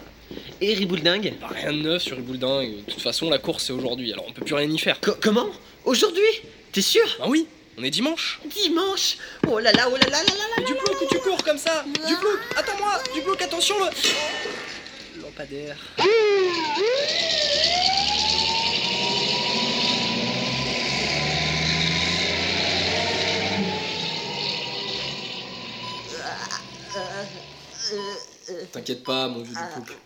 Et Ribouldingue? Bah, rien de neuf sur Ribouldingue. De toute façon, la course c'est aujourd'hui, alors on peut plus rien y faire. comment? Aujourd'hui? T'es sûr? Bah oui, on est dimanche. Dimanche Oh là là, oh là là là là là Mais du bloc tu cours comme ça Du bloc Attends-moi Du bloc, attention le... Lampadaire. T'inquiète pas, mon vieux Ah, Duplouc.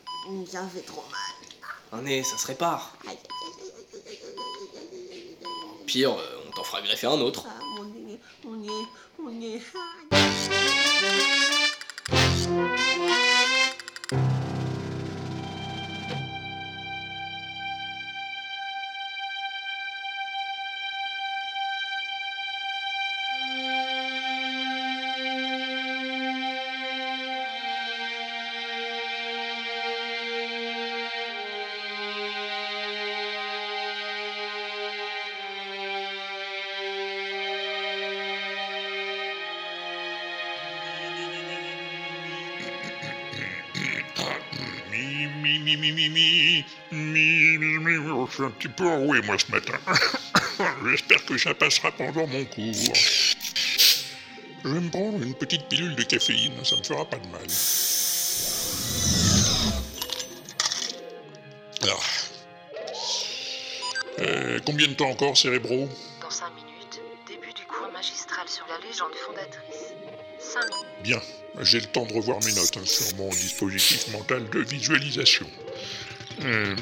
Ça fait trop mal. Un nez, ça se répare. Pire, on t'en fera greffer un autre. Ah, 乌尼乌尼哈。Petit peu enroué, moi, ce matin. J'espère que ça passera pendant mon cours. Je vais me prendre une petite pilule de caféine, ça me fera pas de mal. Euh, combien de temps encore, cérébraux Dans 5 minutes, début du cours magistral sur la légende fondatrice. 5 minutes. Bien, j'ai le temps de revoir mes notes hein, sur mon dispositif mental de visualisation. Euh,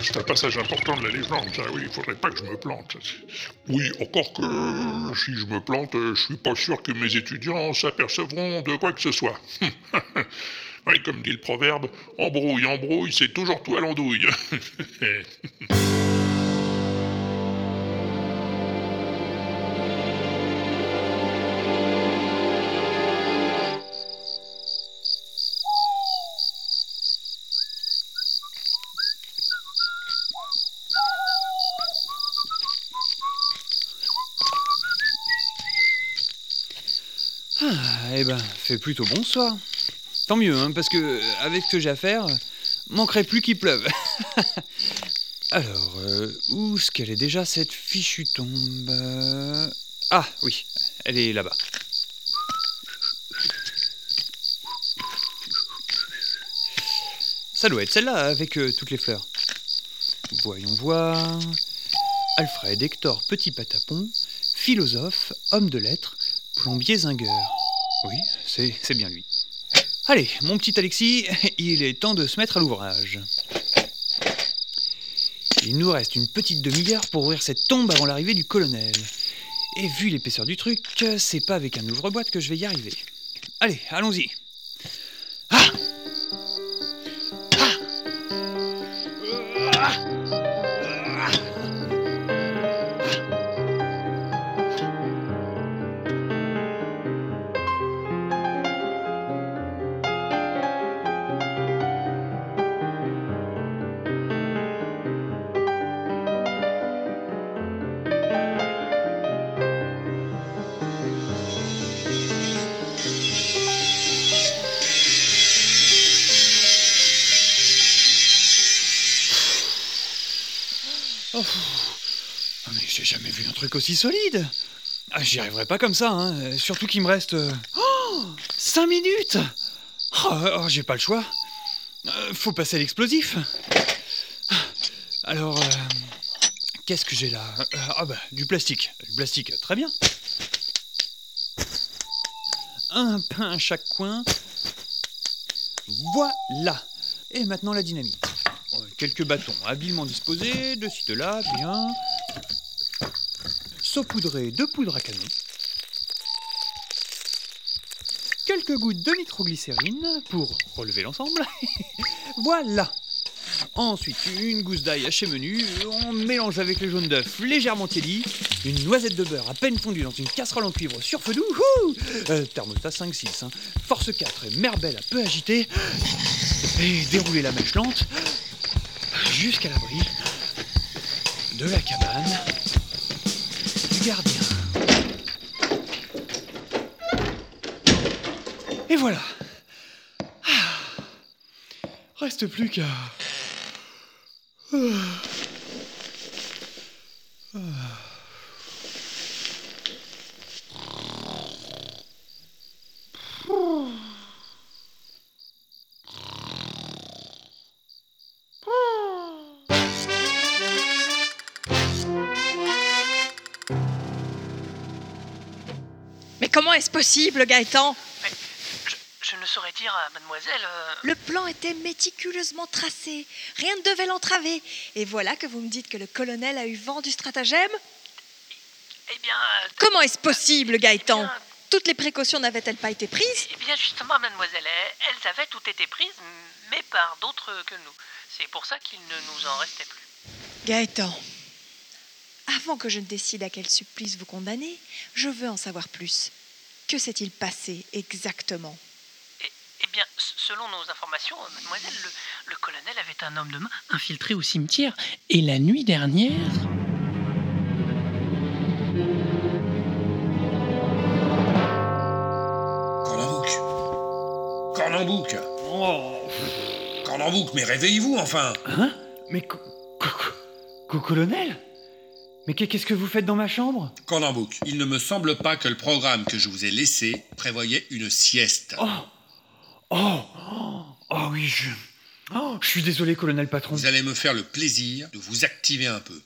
c'est un passage important de la légende, ça, oui, il faudrait pas que je me plante. Oui, encore que si je me plante, euh, je suis pas sûr que mes étudiants s'apercevront de quoi que ce soit. oui, comme dit le proverbe, embrouille, embrouille, c'est toujours tout à l'andouille. fait plutôt bon ce soir. Tant mieux, hein, parce que avec ce que j'ai à faire, manquerait plus qu'il pleuve. Alors, euh, où est-ce qu'elle est déjà cette fichue tombe Euh, Ah oui, elle est là-bas. Ça doit être celle-là avec euh, toutes les fleurs. Voyons voir. Alfred Hector Petit Patapon, philosophe, homme de lettres, plombier zingueur. Oui, c'est bien lui. Allez, mon petit Alexis, il est temps de se mettre à l'ouvrage. Il nous reste une petite demi-heure pour ouvrir cette tombe avant l'arrivée du colonel. Et vu l'épaisseur du truc, c'est pas avec un ouvre-boîte que je vais y arriver. Allez, allons-y. Solide. Ah, J'y arriverai pas comme ça, hein. surtout qu'il me reste. euh, Oh 5 minutes Oh, j'ai pas le choix. Euh, faut passer à l'explosif. Alors, euh, qu'est-ce que j'ai là? Ah bah, du plastique. Du plastique, très bien. Un pain à chaque coin. Voilà. Et maintenant la dynamite. Quelques bâtons habilement disposés, de ci de là, bien. Saupoudré de poudre à canon. Quelques gouttes de nitroglycérine pour relever l'ensemble. voilà. Ensuite, une gousse d'ail haché menu, on mélange avec les jaunes d'œufs légèrement tiédis, une noisette de beurre à peine fondue dans une casserole en cuivre sur feu doux, Euh, thermostat 5-6, hein. force 4 et merbelle à peu agitée, et dérouler la mèche lente jusqu'à l'abri de la cabane Et voilà. Ah. Reste plus qu'à... possible, Gaëtan Je ne saurais dire à mademoiselle. euh, Le plan était méticuleusement tracé. Rien ne devait l'entraver. Et voilà que vous me dites que le colonel a eu vent du stratagème Eh bien. euh, Comment est-ce possible, Gaëtan Toutes les précautions n'avaient-elles pas été prises Eh bien, justement, mademoiselle, elles- elles avaient toutes été prises, mais par d'autres que nous. C'est pour ça qu'il ne nous en restait plus. Gaëtan, avant que je ne décide à quel supplice vous condamner, je veux en savoir plus. Que s'est-il passé exactement? Eh bien, s- selon nos informations, euh, mademoiselle, le, le colonel avait un homme de main infiltré au cimetière. Et la nuit dernière. Cornambouc Cornambouc Cornambouc, mais réveillez-vous enfin. Hein? Mais co- co- co- colonel? Mais qu'est- qu'est-ce que vous faites dans ma chambre? Cornambouc, il ne me semble pas que le programme que je vous ai laissé prévoyait une sieste. Oh Oh Oh oui, je... Oh, je suis désolé, colonel patron. Vous allez me faire le plaisir de vous activer un peu.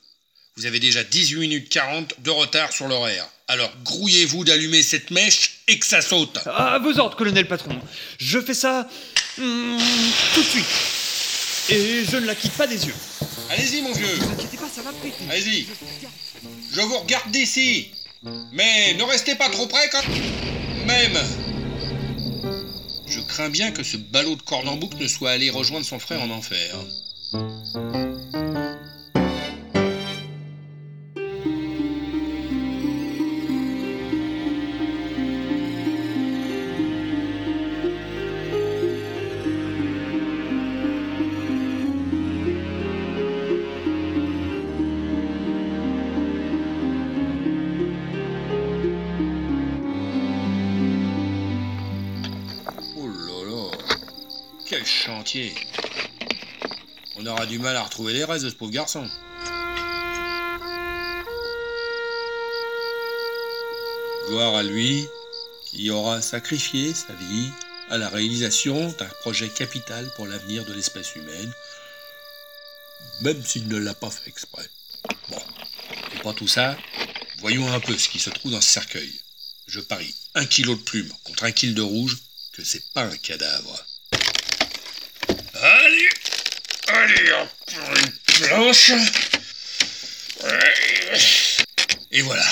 Vous avez déjà 18 minutes 40 de retard sur l'horaire. Alors grouillez-vous d'allumer cette mèche et que ça saute. À vos ordres, colonel patron. Je fais ça hum, tout de suite. Et je ne la quitte pas des yeux. Allez-y mon vieux. Ne vous inquiétez pas, ça va péter. Allez-y. Je vous regarde d'ici. Mais ne restez pas trop près quand même. Je crains bien que ce ballot de Cornambouc ne soit allé rejoindre son frère en enfer. On aura du mal à retrouver les restes de ce pauvre garçon. Gloire à lui qui aura sacrifié sa vie à la réalisation d'un projet capital pour l'avenir de l'espèce humaine, même s'il ne l'a pas fait exprès. Bon, et pas tout ça, voyons un peu ce qui se trouve dans ce cercueil. Je parie un kilo de plume contre un kilo de rouge que c'est pas un cadavre. Allez, allez, encore une planche. Et voilà.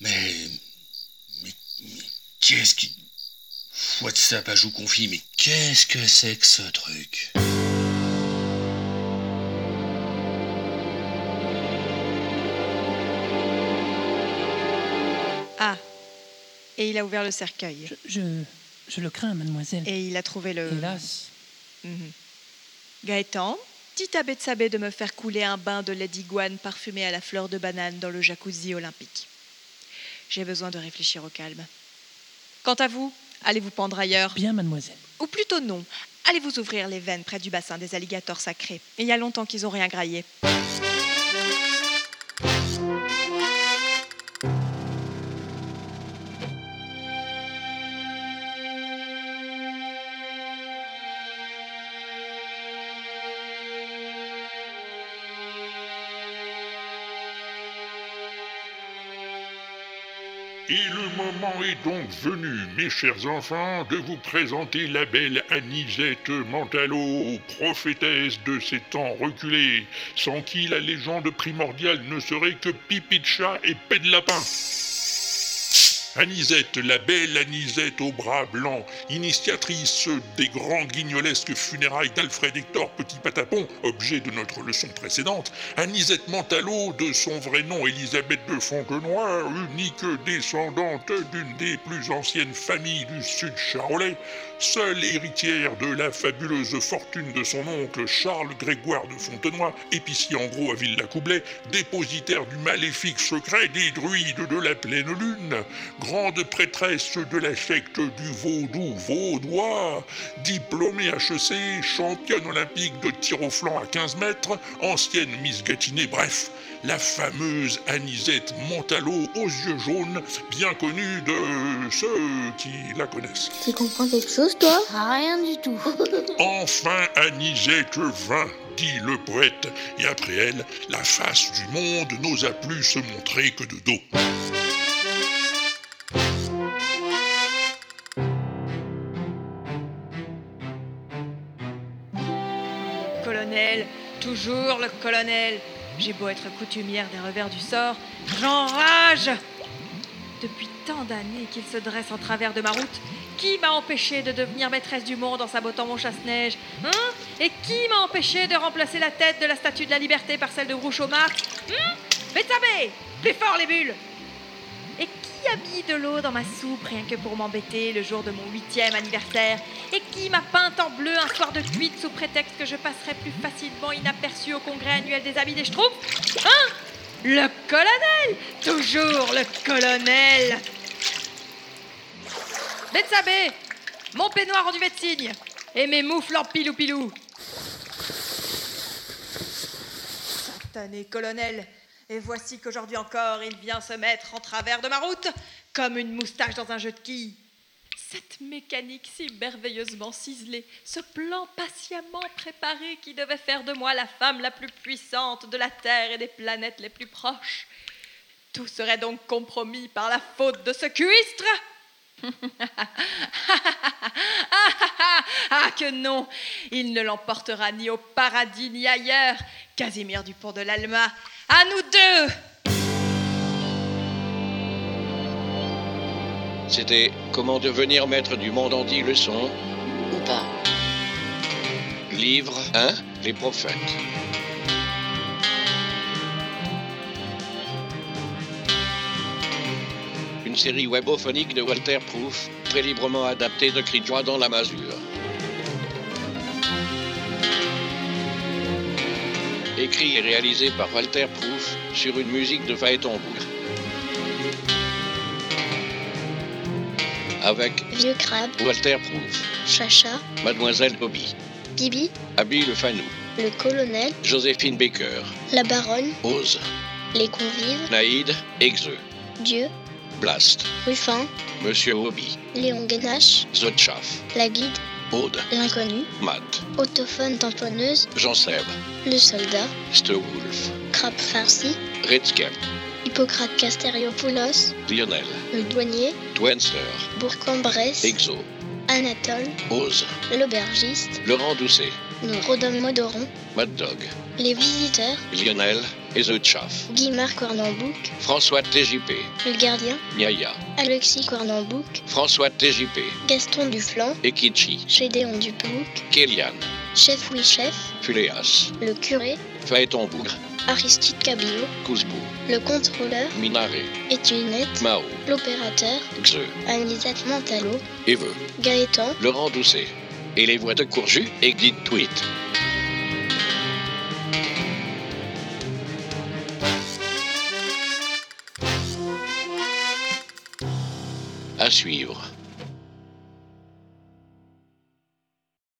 Mais, mais, mais qu'est-ce qui... WhatsApp à joue confit, mais qu'est-ce que c'est que ce truc? Ah. Et il a ouvert le cercueil. Je, je le crains, mademoiselle. Et il a trouvé le. Hélas. Mhm. Gaëtan, dis à Betsabé de me faire couler un bain de lait d'iguane parfumé à la fleur de banane dans le jacuzzi olympique. J'ai besoin de réfléchir au calme. Quant à vous, allez vous pendre ailleurs. Bien, mademoiselle. Ou plutôt non. Allez vous ouvrir les veines près du bassin des alligators sacrés. Il y a longtemps qu'ils ont rien graillé. Moment est donc venu, mes chers enfants, de vous présenter la belle Anisette Mentalo, prophétesse de ces temps reculés, sans qui la légende primordiale ne serait que pipi et paix de lapin. Anisette, la belle Anisette au bras blanc, initiatrice des grands guignolesques funérailles d'Alfred Hector Petit Patapon, objet de notre leçon précédente, Anisette Mentalo, de son vrai nom Élisabeth de Fontenoy, unique descendante d'une des plus anciennes familles du sud charolais, seule héritière de la fabuleuse fortune de son oncle Charles Grégoire de Fontenoy, épicier en gros à Villacoublay, dépositaire du maléfique secret des druides de la pleine lune, grande prêtresse de la secte du vaudou vaudois, diplômée HEC, championne olympique de tir au flanc à 15 mètres, ancienne Miss Gâtinais, bref, la fameuse Anisette Montalo aux yeux jaunes, bien connue de ceux qui la connaissent. Tu comprends quelque chose, toi? Rien du tout. Enfin Anisette vint, dit le poète, et après elle, la face du monde n'osa plus se montrer que de dos. Toujours le colonel. J'ai beau être coutumière des revers du sort, j'enrage Depuis tant d'années qu'il se dresse en travers de ma route, qui m'a empêché de devenir maîtresse du monde en sabotant mon chasse-neige Hein? Et qui m'a empêché de remplacer la tête de la statue de la liberté par celle de Groucho-Marx Hein? Betsabé Plus fort les bulles qui a mis de l'eau dans ma soupe rien que pour m'embêter le jour de mon huitième anniversaire. Et qui m'a peint en bleu un soir de cuite sous prétexte que je passerais plus facilement inaperçu au congrès annuel des amis des Schtroumpfs? Hein? Le colonel! Toujours le colonel! Betsabé Mon peignoir en duvet de cygne Et mes moufles en pilou-pilou. Satané colonel Et voici qu'aujourd'hui encore, il vient se mettre en travers de ma route, comme une moustache dans un jeu de quilles. Cette mécanique si merveilleusement ciselée, ce plan patiemment préparé qui devait faire de moi la femme la plus puissante de la Terre et des planètes les plus proches. Tout serait donc compromis par la faute de ce cuistre ah que non Il ne l'emportera ni au paradis ni ailleurs. Casimir Dupont de l'Alma, à nous deux C'était Comment devenir maître du monde en 10 leçons. Ou pas. Livre 1 Les prophètes. Une série webophonique de Walter Proof, très librement adaptée de Cri de joie dans la masure. Écrit et réalisé par Walter Proof sur une musique de Phaéton avec Vieux Crabe, Walter Proof, Chacha, Mademoiselle Bobby, Bibi, Abby Le Fanou, le colonel, Joséphine Baker, la baronne, Ose, les convives, Naïd, Exeux, Dieu, Blast, Ruffin, Monsieur Hobby, Léon Guénache, Zotchaf, la guide, Aude, l'inconnu, Matt, autophone tamponneuse, Jean Seb, le soldat, Stewolf, crabe farci, Redscamp, Hippocrate Casteriopoulos, Lionel, le douanier, Twenster, Bourg-en-Bresse, Exo, Anatole, Ose, l'aubergiste, Laurent Doucet, nos Rodom Modoron, Mad Dog, les visiteurs, Lionel et Zotchaf, Guimard Cornambouc, François TJP, le gardien, Niaya, Alexis Cornambouc, François TJP, Gaston Duflan, et Kichi, Gédéon Duplouc, Kéliane, Chef oui chef, Fuléas, le curé, Phaéton Bougre, Aristide Cabillot, Cousbou, le contrôleur, Minaret, Étunette, Mao, l'opérateur, Xeux, Anisette Montalo, Eveux, Gaëtan, Laurent Doucet, et les voix de Courju et Guy Tweet. À suivre.